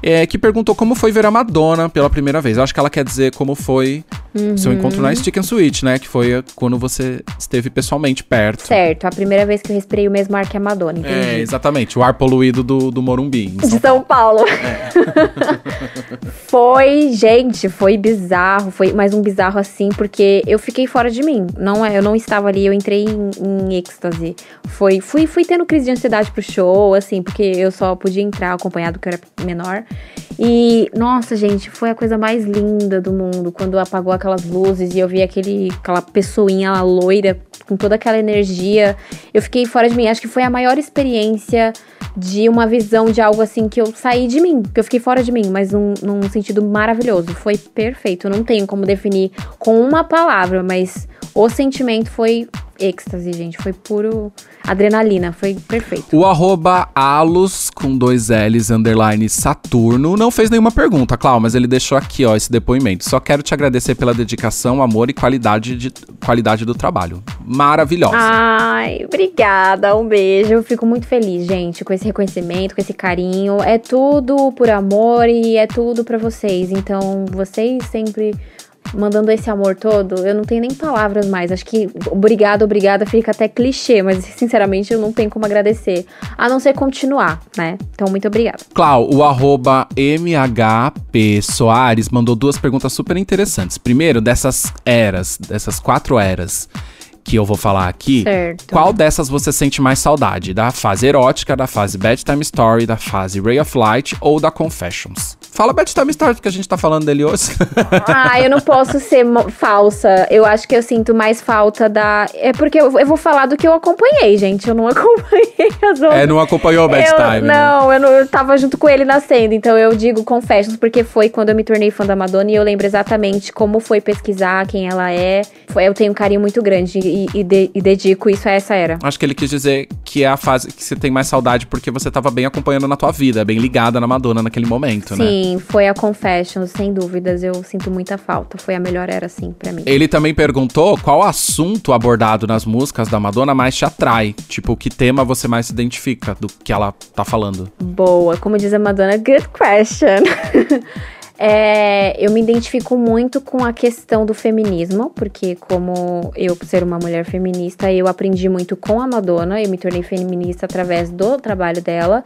é, que perguntou como foi ver a Madonna pela primeira vez. Eu acho que ela quer dizer como foi Seu encontro na Stick and Switch, né? Que foi quando você esteve pessoalmente perto. Certo, a primeira vez que eu respirei o mesmo ar que a Madonna, entendi. É, exatamente. O ar poluído do, do Morumbi. São De São Paulo. foi, gente, foi bizarro, foi mais um bizarro assim, porque eu fiquei fora de mim. Não é, eu não estava ali, eu entrei em, em êxtase. Foi, fui, fui tendo crise de ansiedade pro show, assim, porque eu só podia entrar acompanhado que eu era menor. E, nossa, gente, foi a coisa mais linda do mundo quando apagou aquelas luzes e eu vi aquele, aquela pessoinha loira com toda aquela energia. Eu fiquei fora de mim. Acho que foi a maior experiência de uma visão de algo assim que eu saí de mim, que eu fiquei fora de mim, mas num, num sentido maravilhoso. Foi perfeito. Não tenho como definir com uma palavra, mas o sentimento foi êxtase, gente. Foi puro adrenalina. Foi perfeito. O arroba alos com dois L's underline Saturno não fez nenhuma pergunta, Clau, mas ele deixou aqui, ó, esse depoimento. Só quero te agradecer pela dedicação, amor e qualidade, de, qualidade do trabalho. Maravilhosa. Ai, obrigada. Um beijo. Eu fico muito feliz, gente, com esse reconhecimento, com esse carinho. É tudo por amor e é tudo pra vocês. Então, vocês sempre mandando esse amor todo, eu não tenho nem palavras mais. Acho que obrigado, obrigada fica até clichê, mas sinceramente eu não tenho como agradecer. A não ser continuar, né? Então, muito obrigada. Clau, o arroba MHP Soares mandou duas perguntas super interessantes. Primeiro, dessas eras, dessas quatro eras que eu vou falar aqui, Certo. qual dessas você sente mais saudade? Da fase erótica, da fase Bedtime Story, da fase Ray of Light ou da Confessions? Fala Bedtime Story, porque a gente tá falando dele hoje. Ah, eu não posso ser falsa. Eu acho que eu sinto mais falta da. É porque eu, eu vou falar do que eu acompanhei, gente. Eu não acompanhei as outras. é, não acompanhou o Eu- Bedtime, né? não, eu não eu tava junto com ele nascendo, então eu digo Confessions porque foi quando eu me tornei fã da Madonna e eu lembro exatamente como foi pesquisar quem ela é. Foi, eu tenho um carinho muito grande e, e de- e dedico isso a essa era. Acho que ele quis dizer que é a fase que você tem mais saudade porque você tava bem acompanhando na tua vida, bem ligada na Madonna naquele momento, né? Sim, foi a Confessions, sem dúvidas. Eu sinto muita falta. Foi a melhor era, sim, pra mim. Ele também perguntou qual assunto abordado nas músicas da Madonna mais te atrai. Tipo, que tema você mais se identifica do que ela tá falando. Boa, como diz a Madonna, good question. É, eu me identifico muito com a questão do feminismo, porque como eu ser uma mulher feminista, eu aprendi muito com a Madonna, eu me tornei feminista através do trabalho dela.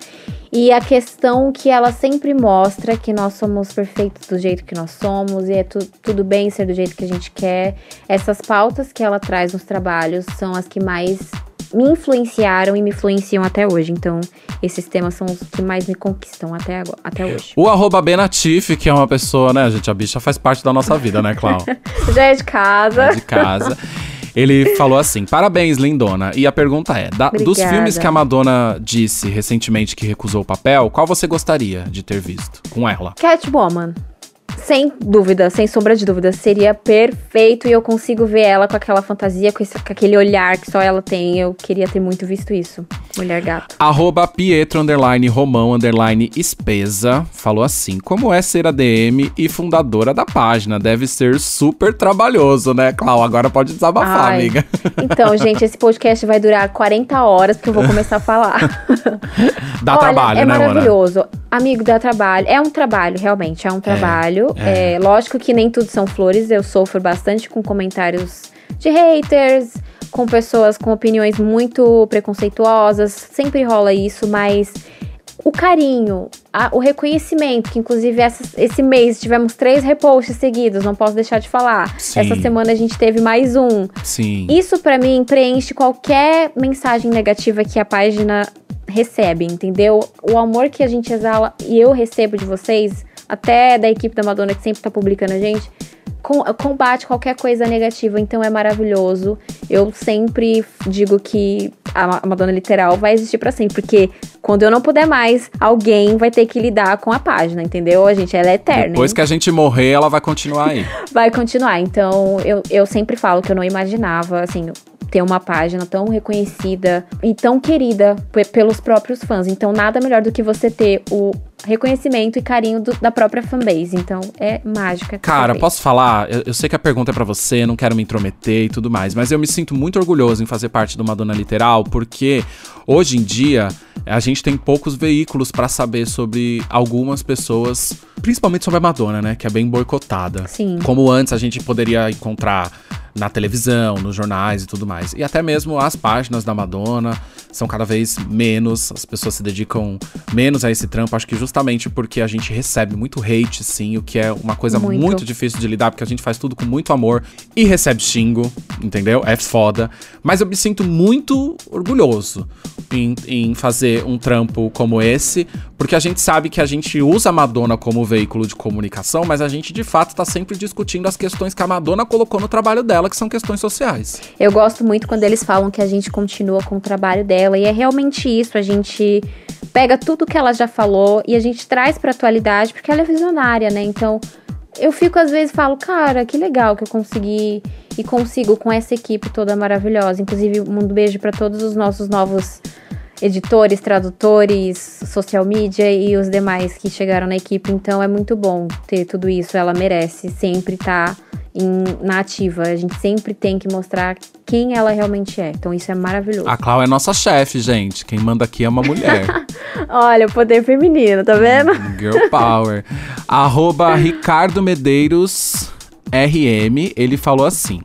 E a questão que ela sempre mostra que nós somos perfeitos do jeito que nós somos e é tu- tudo bem ser do jeito que a gente quer. Essas pautas que ela traz nos trabalhos são as que mais me influenciaram e me influenciam até hoje. Então, esses temas são os que mais me conquistam até, agora, até hoje. O arroba Benatif, que é uma pessoa, né, gente? A bicha faz parte da nossa vida, né, Clau? Já é de casa. É de casa. Ele falou assim: parabéns, lindona. E a pergunta é: da- dos filmes que a Madonna disse recentemente que recusou o papel, qual você gostaria de ter visto com ela? Catwoman. Sem dúvida, sem sombra de dúvida, seria perfeito e eu consigo ver ela com aquela fantasia, com, esse- com aquele olhar que só ela tem. Eu queria ter muito visto isso. Mulher gato. Arroba Pietro underline Romão underline Espesa falou assim: Como é ser ADM e fundadora da página? Deve ser super trabalhoso, né, Clau? Agora pode desabafar, Ai. amiga. Então, gente, esse podcast vai durar 40 horas, porque eu vou começar a falar. Dá Olha, trabalho, é né, Mona? maravilhoso. Amigo, dá trabalho. É um trabalho, realmente, é um trabalho. É, lógico que nem tudo são flores. Eu sofro bastante com comentários de haters, com pessoas com opiniões muito preconceituosas. Sempre rola isso, mas o carinho, a- o reconhecimento, que inclusive essa- esse mês tivemos três reposts seguidos, não posso deixar de falar. Sim. Essa semana a gente teve mais um. Sim. Isso pra mim preenche qualquer mensagem negativa que a página recebe, entendeu? O amor que a gente exala e eu recebo de vocês, até da equipe da Madonna que sempre tá publicando a gente, com- combate qualquer coisa negativa, então é maravilhoso. Eu sempre digo que a Ma- a Madonna literal vai existir pra sempre, porque quando eu não puder mais, alguém vai ter que lidar com a página, entendeu? A gente ela é eterna. Depois hein? que a gente morrer, ela vai continuar aí. vai continuar. Então, eu, eu sempre falo que eu não imaginava, assim, ter uma página tão reconhecida e tão querida pe- pelos próprios fãs. Então, nada melhor do que você ter o reconhecimento e carinho do- da própria fanbase. Então, é mágica. Cara, perfeita. posso falar? Eu, eu sei que a pergunta é pra você, não quero me intrometer e tudo mais, mas eu me sinto muito orgulhoso em fazer parte do Madonna Literal, porque hoje em dia a gente tem poucos veículos pra saber sobre algumas pessoas, principalmente sobre a Madonna, né? Que é bem boicotada. Sim. Como antes a gente poderia encontrar na televisão, nos jornais e tudo mais. E até mesmo as páginas da Madonna são cada vez menos, as pessoas se dedicam menos a esse trampo, acho que justamente porque a gente recebe muito hate, sim, o que é uma coisa Muito. muito, difícil de lidar, porque a gente faz tudo com muito amor e recebe xingo, entendeu? É foda. Mas eu me sinto muito orgulhoso em, em fazer um trampo como esse, porque a gente sabe que a gente usa a Madonna como veículo de comunicação, mas a gente de fato tá sempre discutindo as questões que a Madonna colocou no trabalho dela, que são questões sociais. Eu gosto muito quando eles falam que a gente continua com o trabalho dela. E é realmente isso. A gente pega tudo que ela já falou e a gente traz pra atualidade, porque ela é visionária, né? Então, eu fico às vezes falo, cara, que legal que eu consegui e consigo com essa equipe toda maravilhosa. Inclusive, um beijo pra todos os nossos novos editores, tradutores, social media e os demais que chegaram na equipe. Então é muito bom ter tudo isso. Ela merece sempre estar em- na ativa. A gente sempre tem que mostrar quem ela realmente é. Então isso é maravilhoso. A Clau é nossa chefe, gente. Quem manda aqui é uma mulher. Olha, o poder feminino, tá vendo? Girl Power. Arroba Ricardo Medeiros RM, ele falou assim.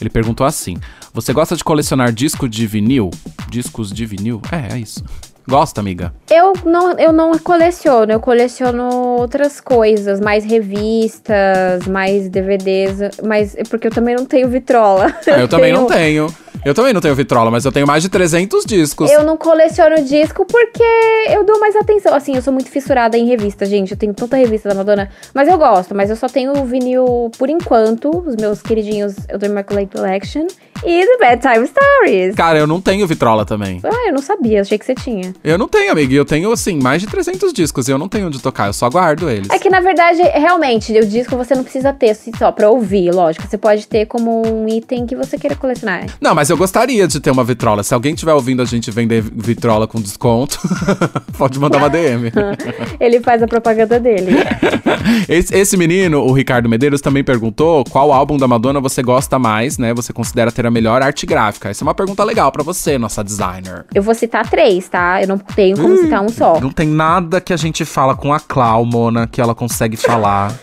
Ele perguntou assim: Você gosta de colecionar disco de vinil? Discos de vinil? É, é isso. Gosta, amiga? Eu não, eu não coleciono, eu coleciono outras coisas, mais revistas, mais DVDs, mas é porque eu também não tenho vitrola. Ah, eu também não tenho. Eu também não tenho vitrola, mas eu tenho mais de 300 discos. Eu não coleciono disco porque eu dou mais atenção. Assim, eu sou muito fissurada em revista, gente. Eu tenho tanta revista da Madonna, mas eu gosto. Mas eu só tenho o vinil por enquanto, os meus queridinhos do Immaculate Collection e do Bad Time Stories. Cara, eu não tenho vitrola também. Ah, eu não sabia, achei que você tinha. Eu não tenho, amiga. Eu tenho, assim, mais de 300 discos e eu não tenho onde tocar. Eu só guardo eles. É que na verdade, realmente, o disco você não precisa ter assim, só pra ouvir, lógico. Você pode ter como um item que você queira colecionar. Não, mas eu gostaria de ter uma vitrola. Se alguém estiver ouvindo a gente vender vitrola com desconto, pode mandar uma DM. Ele faz a propaganda dele. Esse, esse menino, o Ricardo Medeiros, também perguntou qual álbum da Madonna você gosta mais, né? Você considera ter a melhor arte gráfica? Essa é uma pergunta legal pra você, nossa designer. Eu vou citar três, tá? Eu não tenho como citar um só. Não tem nada que a gente fala com a Clau, Mona, que ela consegue falar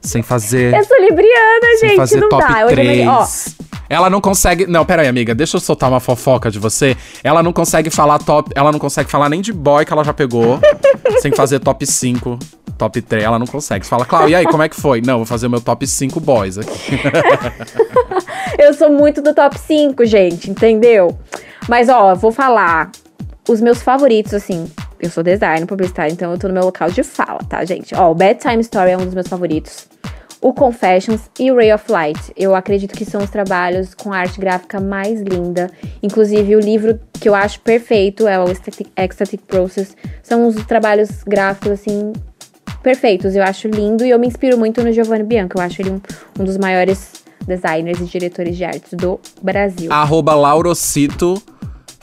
sem fazer, Eu sou libriana, sem gente, fazer não top dá. Eu 3. também, ó, Ela não consegue. Não, pera aí, amiga. Deixa eu soltar uma fofoca de você. Ela não consegue falar top. Ela não consegue falar nem de boy que ela já pegou. sem fazer top 5, top 3. Ela não consegue. Você fala, Clau, e aí, como é que foi? Não, vou fazer o meu top 5 boys aqui. eu sou muito do top 5, gente, entendeu? Mas, ó, vou falar os meus favoritos, assim. Eu sou designer publicitário, então eu tô no meu local de fala, tá, gente? Ó, o Bad Time Story é um dos meus favoritos. O Confessions e o Ray of Light. Eu acredito que são os trabalhos com a arte gráfica mais linda. Inclusive, o livro que eu acho perfeito é o Ecstatic, Process. São os trabalhos gráficos, assim, perfeitos. Eu acho lindo e eu me inspiro muito no Giovanni Bianco. Eu acho ele um, um dos maiores designers e diretores de artes do Brasil. Arroba Laurocito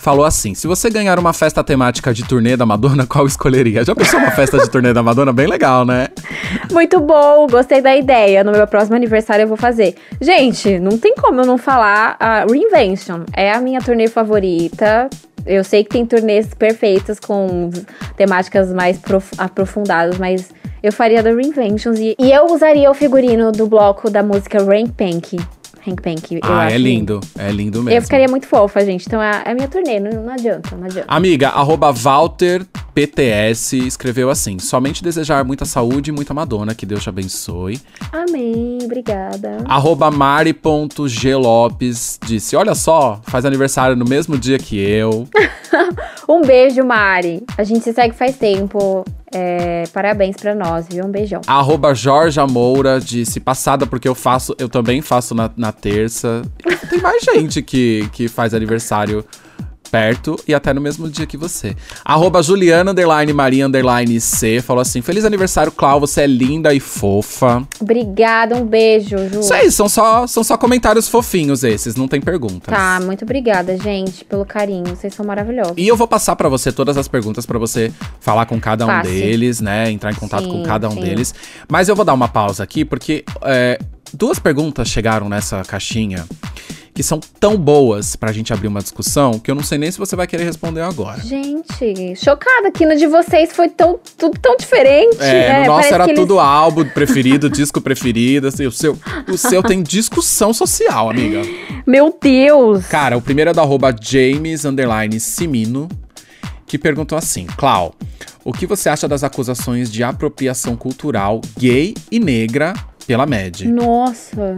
falou assim: se você ganhar uma festa temática de turnê da Madonna, qual escolheria? Já pensou uma festa de turnê da Madonna? Bem legal, né? Muito bom, gostei da ideia. No meu próximo aniversário eu vou fazer. Gente, não tem como eu não falar a Reinvention. É a minha turnê favorita. Eu sei que tem turnês perfeitas com temáticas mais prof- aprofundadas, mas eu faria da Reinventions e, e eu usaria o figurino do bloco da música Rain Pank. Hank Pank. ah, é lindo. É lindo mesmo. Eu ficaria muito fofa, gente. Então é é a minha turnê, não, não adianta, não adianta. Amiga, arroba Walter PTS escreveu assim: somente desejar muita saúde e muita Madonna, que Deus te abençoe. Amém, obrigada. Arroba Mari.g Lopes disse: Olha só, faz aniversário no mesmo dia que eu. Um beijo, Mari. A gente se segue faz tempo. É, parabéns pra nós, viu? Um beijão. Arroba Jorja Moura disse: Passada, porque eu faço, eu também faço na, na terça. Tem mais gente que, que faz aniversário perto e até no mesmo dia que você. Arroba Juliana underline Maria underline C falou assim: Feliz aniversário, Clau, você é linda e fofa. Obrigada, um beijo, Ju. Isso aí, são só, são só comentários fofinhos esses, não tem perguntas. Tá, muito obrigada, gente, pelo carinho. Vocês são maravilhosos. E eu vou passar pra você todas as perguntas pra você falar com cada um Fácil. deles, né? Entrar em contato com Sim, cada um sim. deles. Mas eu vou dar uma pausa aqui, porque é, duas perguntas chegaram nessa caixinha que são tão boas pra gente abrir uma discussão que eu não sei nem se você vai querer responder agora. Gente, chocada que no de vocês foi tão, tudo tão diferente. É, né? no nosso Parece era que eles- tudo álbum preferido, disco preferido, assim, o seu, o seu tem discussão social, amiga. Meu Deus! Cara, o primeiro é do arroba James underline Simino, que perguntou assim: Clau, o que você acha das acusações de apropriação cultural gay e negra pela MED? Nossa.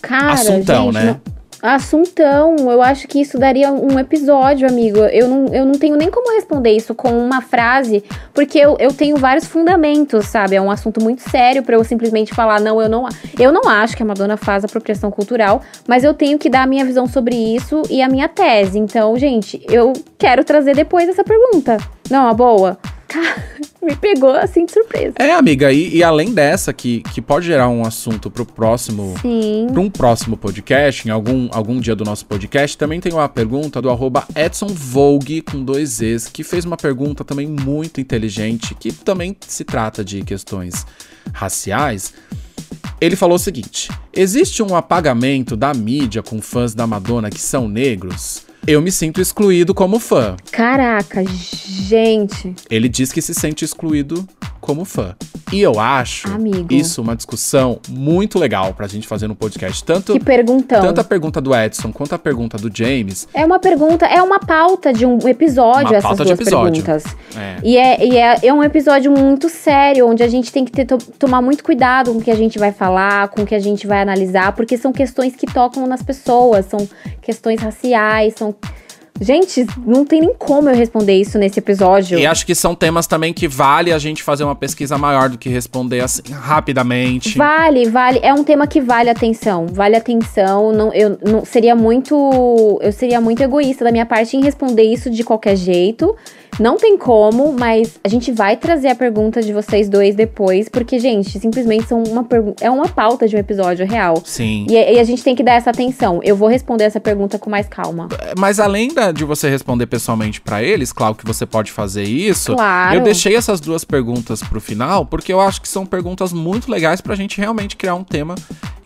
Cara, Assuntão, gente, né? não- Assuntão, eu acho que isso daria um episódio, amigo. Eu não, eu não tenho nem como responder isso com uma frase, porque eu, eu tenho vários fundamentos, sabe? É um assunto muito sério pra eu simplesmente falar, não, eu não. a- Eu não acho que a Madonna faz apropriação cultural, mas eu tenho que dar a minha visão sobre isso e a minha tese. Então, gente, eu quero trazer depois essa pergunta. Não, uma boa. Cara, me pegou assim de surpresa. É, amiga, e, e além dessa, que, que pode gerar um assunto pro próximo. Sim. Para um próximo podcast, em algum, algum dia do nosso podcast, também tem uma pergunta do arroba Edson Vogue, com dois Es, que fez uma pergunta também muito inteligente, que também se trata de questões raciais. Ele falou o seguinte: existe um apagamento da mídia com fãs da Madonna que são negros? Eu me sinto excluído como fã. Caraca, gente. Ele diz que se sente excluído como fã. E eu acho Amigo. isso uma discussão muito legal pra gente fazer no podcast. Tanto, Que perguntão. tanto a pergunta do Edson quanto a pergunta do James. É uma pergunta, é uma pauta de um episódio, Uma essas duas episódio. perguntas. É. E, é, e é, é um episódio muito sério, onde a gente tem que ter, to- tomar muito cuidado com o que a gente vai falar, com o que a gente vai analisar, porque são questões que tocam nas pessoas, são questões raciais, são. Gente, não tem nem como eu responder isso nesse episódio. E acho que são temas também que vale a gente fazer uma pesquisa maior do que responder assim rapidamente. Vale, vale. É um tema que vale atenção. Vale atenção. Não, eu não seria muito. Eu seria muito egoísta da minha parte em responder isso de qualquer jeito. Não tem como, mas a gente vai trazer a pergunta de vocês dois depois, porque, gente, simplesmente são uma. É uma pauta de um episódio real. Sim. E, e a gente tem que dar essa atenção. Eu vou responder essa pergunta com mais calma. Mas além da- de você responder pessoalmente pra eles, claro que você pode fazer isso. Claro. Eu deixei essas duas perguntas pro final, porque eu acho que são perguntas muito legais pra gente realmente criar um tema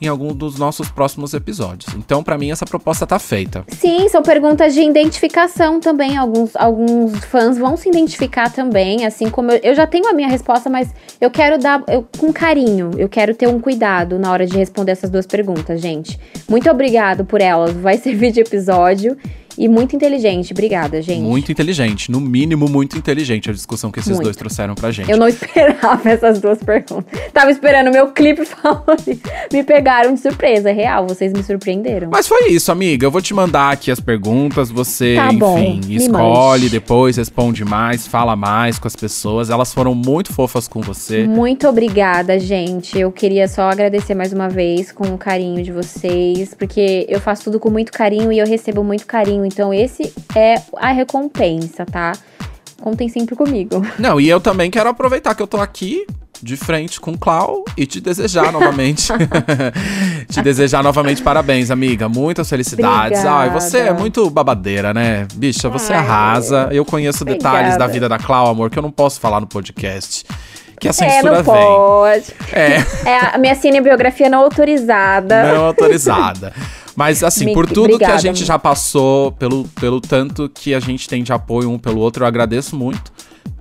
em algum dos nossos próximos episódios. Então, pra mim, essa proposta tá feita. Sim, são perguntas de identificação também. Alguns, alguns fãs vão se identificar também, assim como eu, eu já tenho a minha resposta, mas eu quero dar eu- com carinho. Eu quero ter um cuidado na hora de responder essas duas perguntas, gente. Muito obrigado por elas. Vai servir de episódio e muito inteligente. Obrigada, gente. Muito inteligente, no mínimo muito inteligente a discussão que esses Muito. dois trouxeram pra gente. Eu não esperava essas duas perguntas. Tava esperando o meu clipe favorito. Me pegaram de surpresa, é real. Vocês me surpreenderam. Mas foi isso, amiga. Eu vou te mandar aqui as perguntas. Você, Tá bom, enfim, me escolhe depois, responde mais, fala mais com as pessoas. Elas foram muito fofas com você. Muito obrigada, gente. Eu queria só agradecer mais uma vez com o carinho de vocês, porque eu faço tudo com muito carinho e eu recebo muito carinho. Então, esse é a recompensa, tá? Contem sempre comigo. Não, e eu também quero aproveitar que eu tô aqui de frente com o Clau e te desejar novamente. te desejar novamente parabéns, amiga. Muitas felicidades. Obrigada. Ai, você é muito babadeira, né? Bicha, você Ai, arrasa. Eu conheço detalhes da obrigada. vida da Clau, amor, que eu não posso falar no podcast. Que a É, censura não vem. pode. É. É a minha cinebiografia não autorizada. não autorizada. Mas assim, Me- por tudo que a obrigada, gente já passou, pelo, pelo tanto que a gente tem de apoio um pelo outro, eu agradeço muito.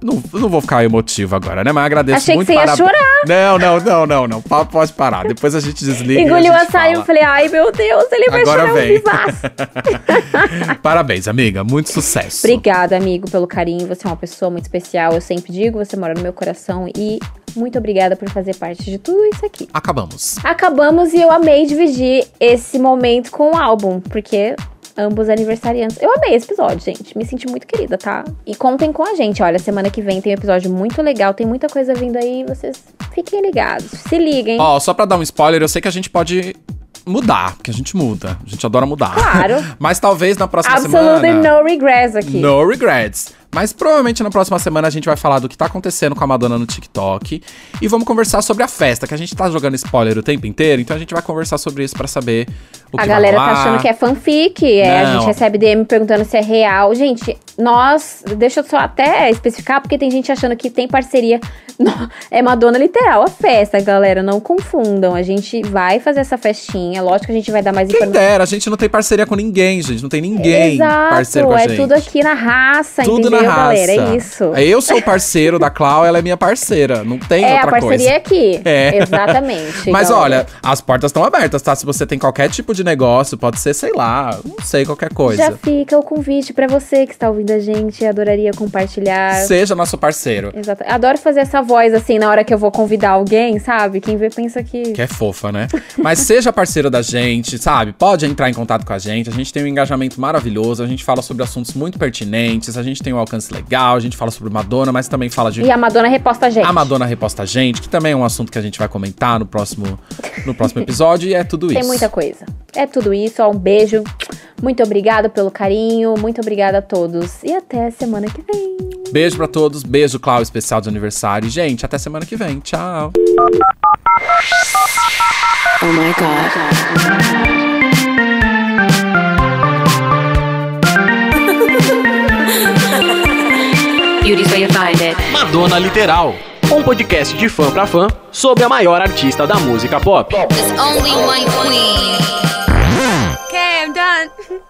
Não, não vou ficar emotivo agora, né? Mas agradeço Achei que muito. você ia chorar. Não, não, não, não, não. Pode parar. Depois a gente desliga. Engoliu a saia e falei, ai meu Deus, ele vai Agora chorar vem. um. Parabéns, amiga. Muito sucesso. Obrigada, amigo, pelo carinho. Você é uma pessoa muito especial. Eu sempre digo, você mora no meu coração. E muito obrigada por fazer parte de tudo isso aqui. Acabamos. Acabamos e eu amei dividir esse momento com o álbum, porque ambos aniversariantes. Eu amei esse episódio, gente. Me senti muito querida, tá? E contem com a gente. Olha, semana que vem tem um episódio muito legal, tem muita coisa vindo aí. Vocês fiquem ligados. Se liguem. Ó, só pra dar um spoiler, eu sei que a gente pode mudar, porque a gente muda. A gente adora mudar. Claro. Mas talvez na próxima Absolutely semana. no regrets aqui. No regrets. Mas provavelmente na próxima semana a gente vai falar do que tá acontecendo com a Madonna no TikTok. E vamos conversar sobre a festa, que a gente tá jogando spoiler o tempo inteiro. Então a gente vai conversar sobre isso pra saber o que A vai galera tá rolar. achando que é fanfic. É, a gente recebe DM perguntando se é real. Gente, nós. Deixa eu só até especificar, porque tem gente achando que tem parceria. Não, é Madonna literal, a festa, galera. Não confundam. A gente vai fazer essa festinha. Lógico que a gente vai dar mais Quem informações. dera, a gente não tem parceria com ninguém, gente. Não tem ninguém Exato, parceiro com a é gente. tudo aqui na raça, Tudo entendeu, na raça. galera? É isso. Eu sou o parceiro da Clau, ela é minha parceira. Não tem É, a outra parceria coisa. aqui. É. Exatamente. Mas galera. olha, as portas estão abertas, tá? Se você tem qualquer tipo de negócio, pode ser, sei lá, não sei, qualquer coisa. Já fica o convite pra você que está ouvindo a gente. Adoraria compartilhar. Seja nosso parceiro. Exato. Adoro fazer essa voz assim na hora que eu vou convidar alguém, sabe? Quem vê pensa que. Que é fofa, né? Mas seja parceiro da gente, sabe? Pode entrar em contato com a gente. A gente tem um engajamento maravilhoso. A gente fala sobre assuntos muito pertinentes. A gente tem um alcance legal. A gente fala sobre Madonna, mas também fala de E a Madonna reposta a gente. A Madonna reposta a gente, que também é um assunto que a gente vai comentar no próximo, no próximo episódio, e é tudo isso. Tem muita coisa. É tudo isso, ó. Um beijo. Muito obrigada pelo carinho. Muito obrigada a todos. E até semana que vem. Beijo pra todos, beijo, Clau, especial de aniversário. E, gente, até semana que vem. Tchau. Oh my god. Madonna Literal, um podcast de fã pra fã sobre a maior artista da música pop. There's only one queen. Okay, I'm done.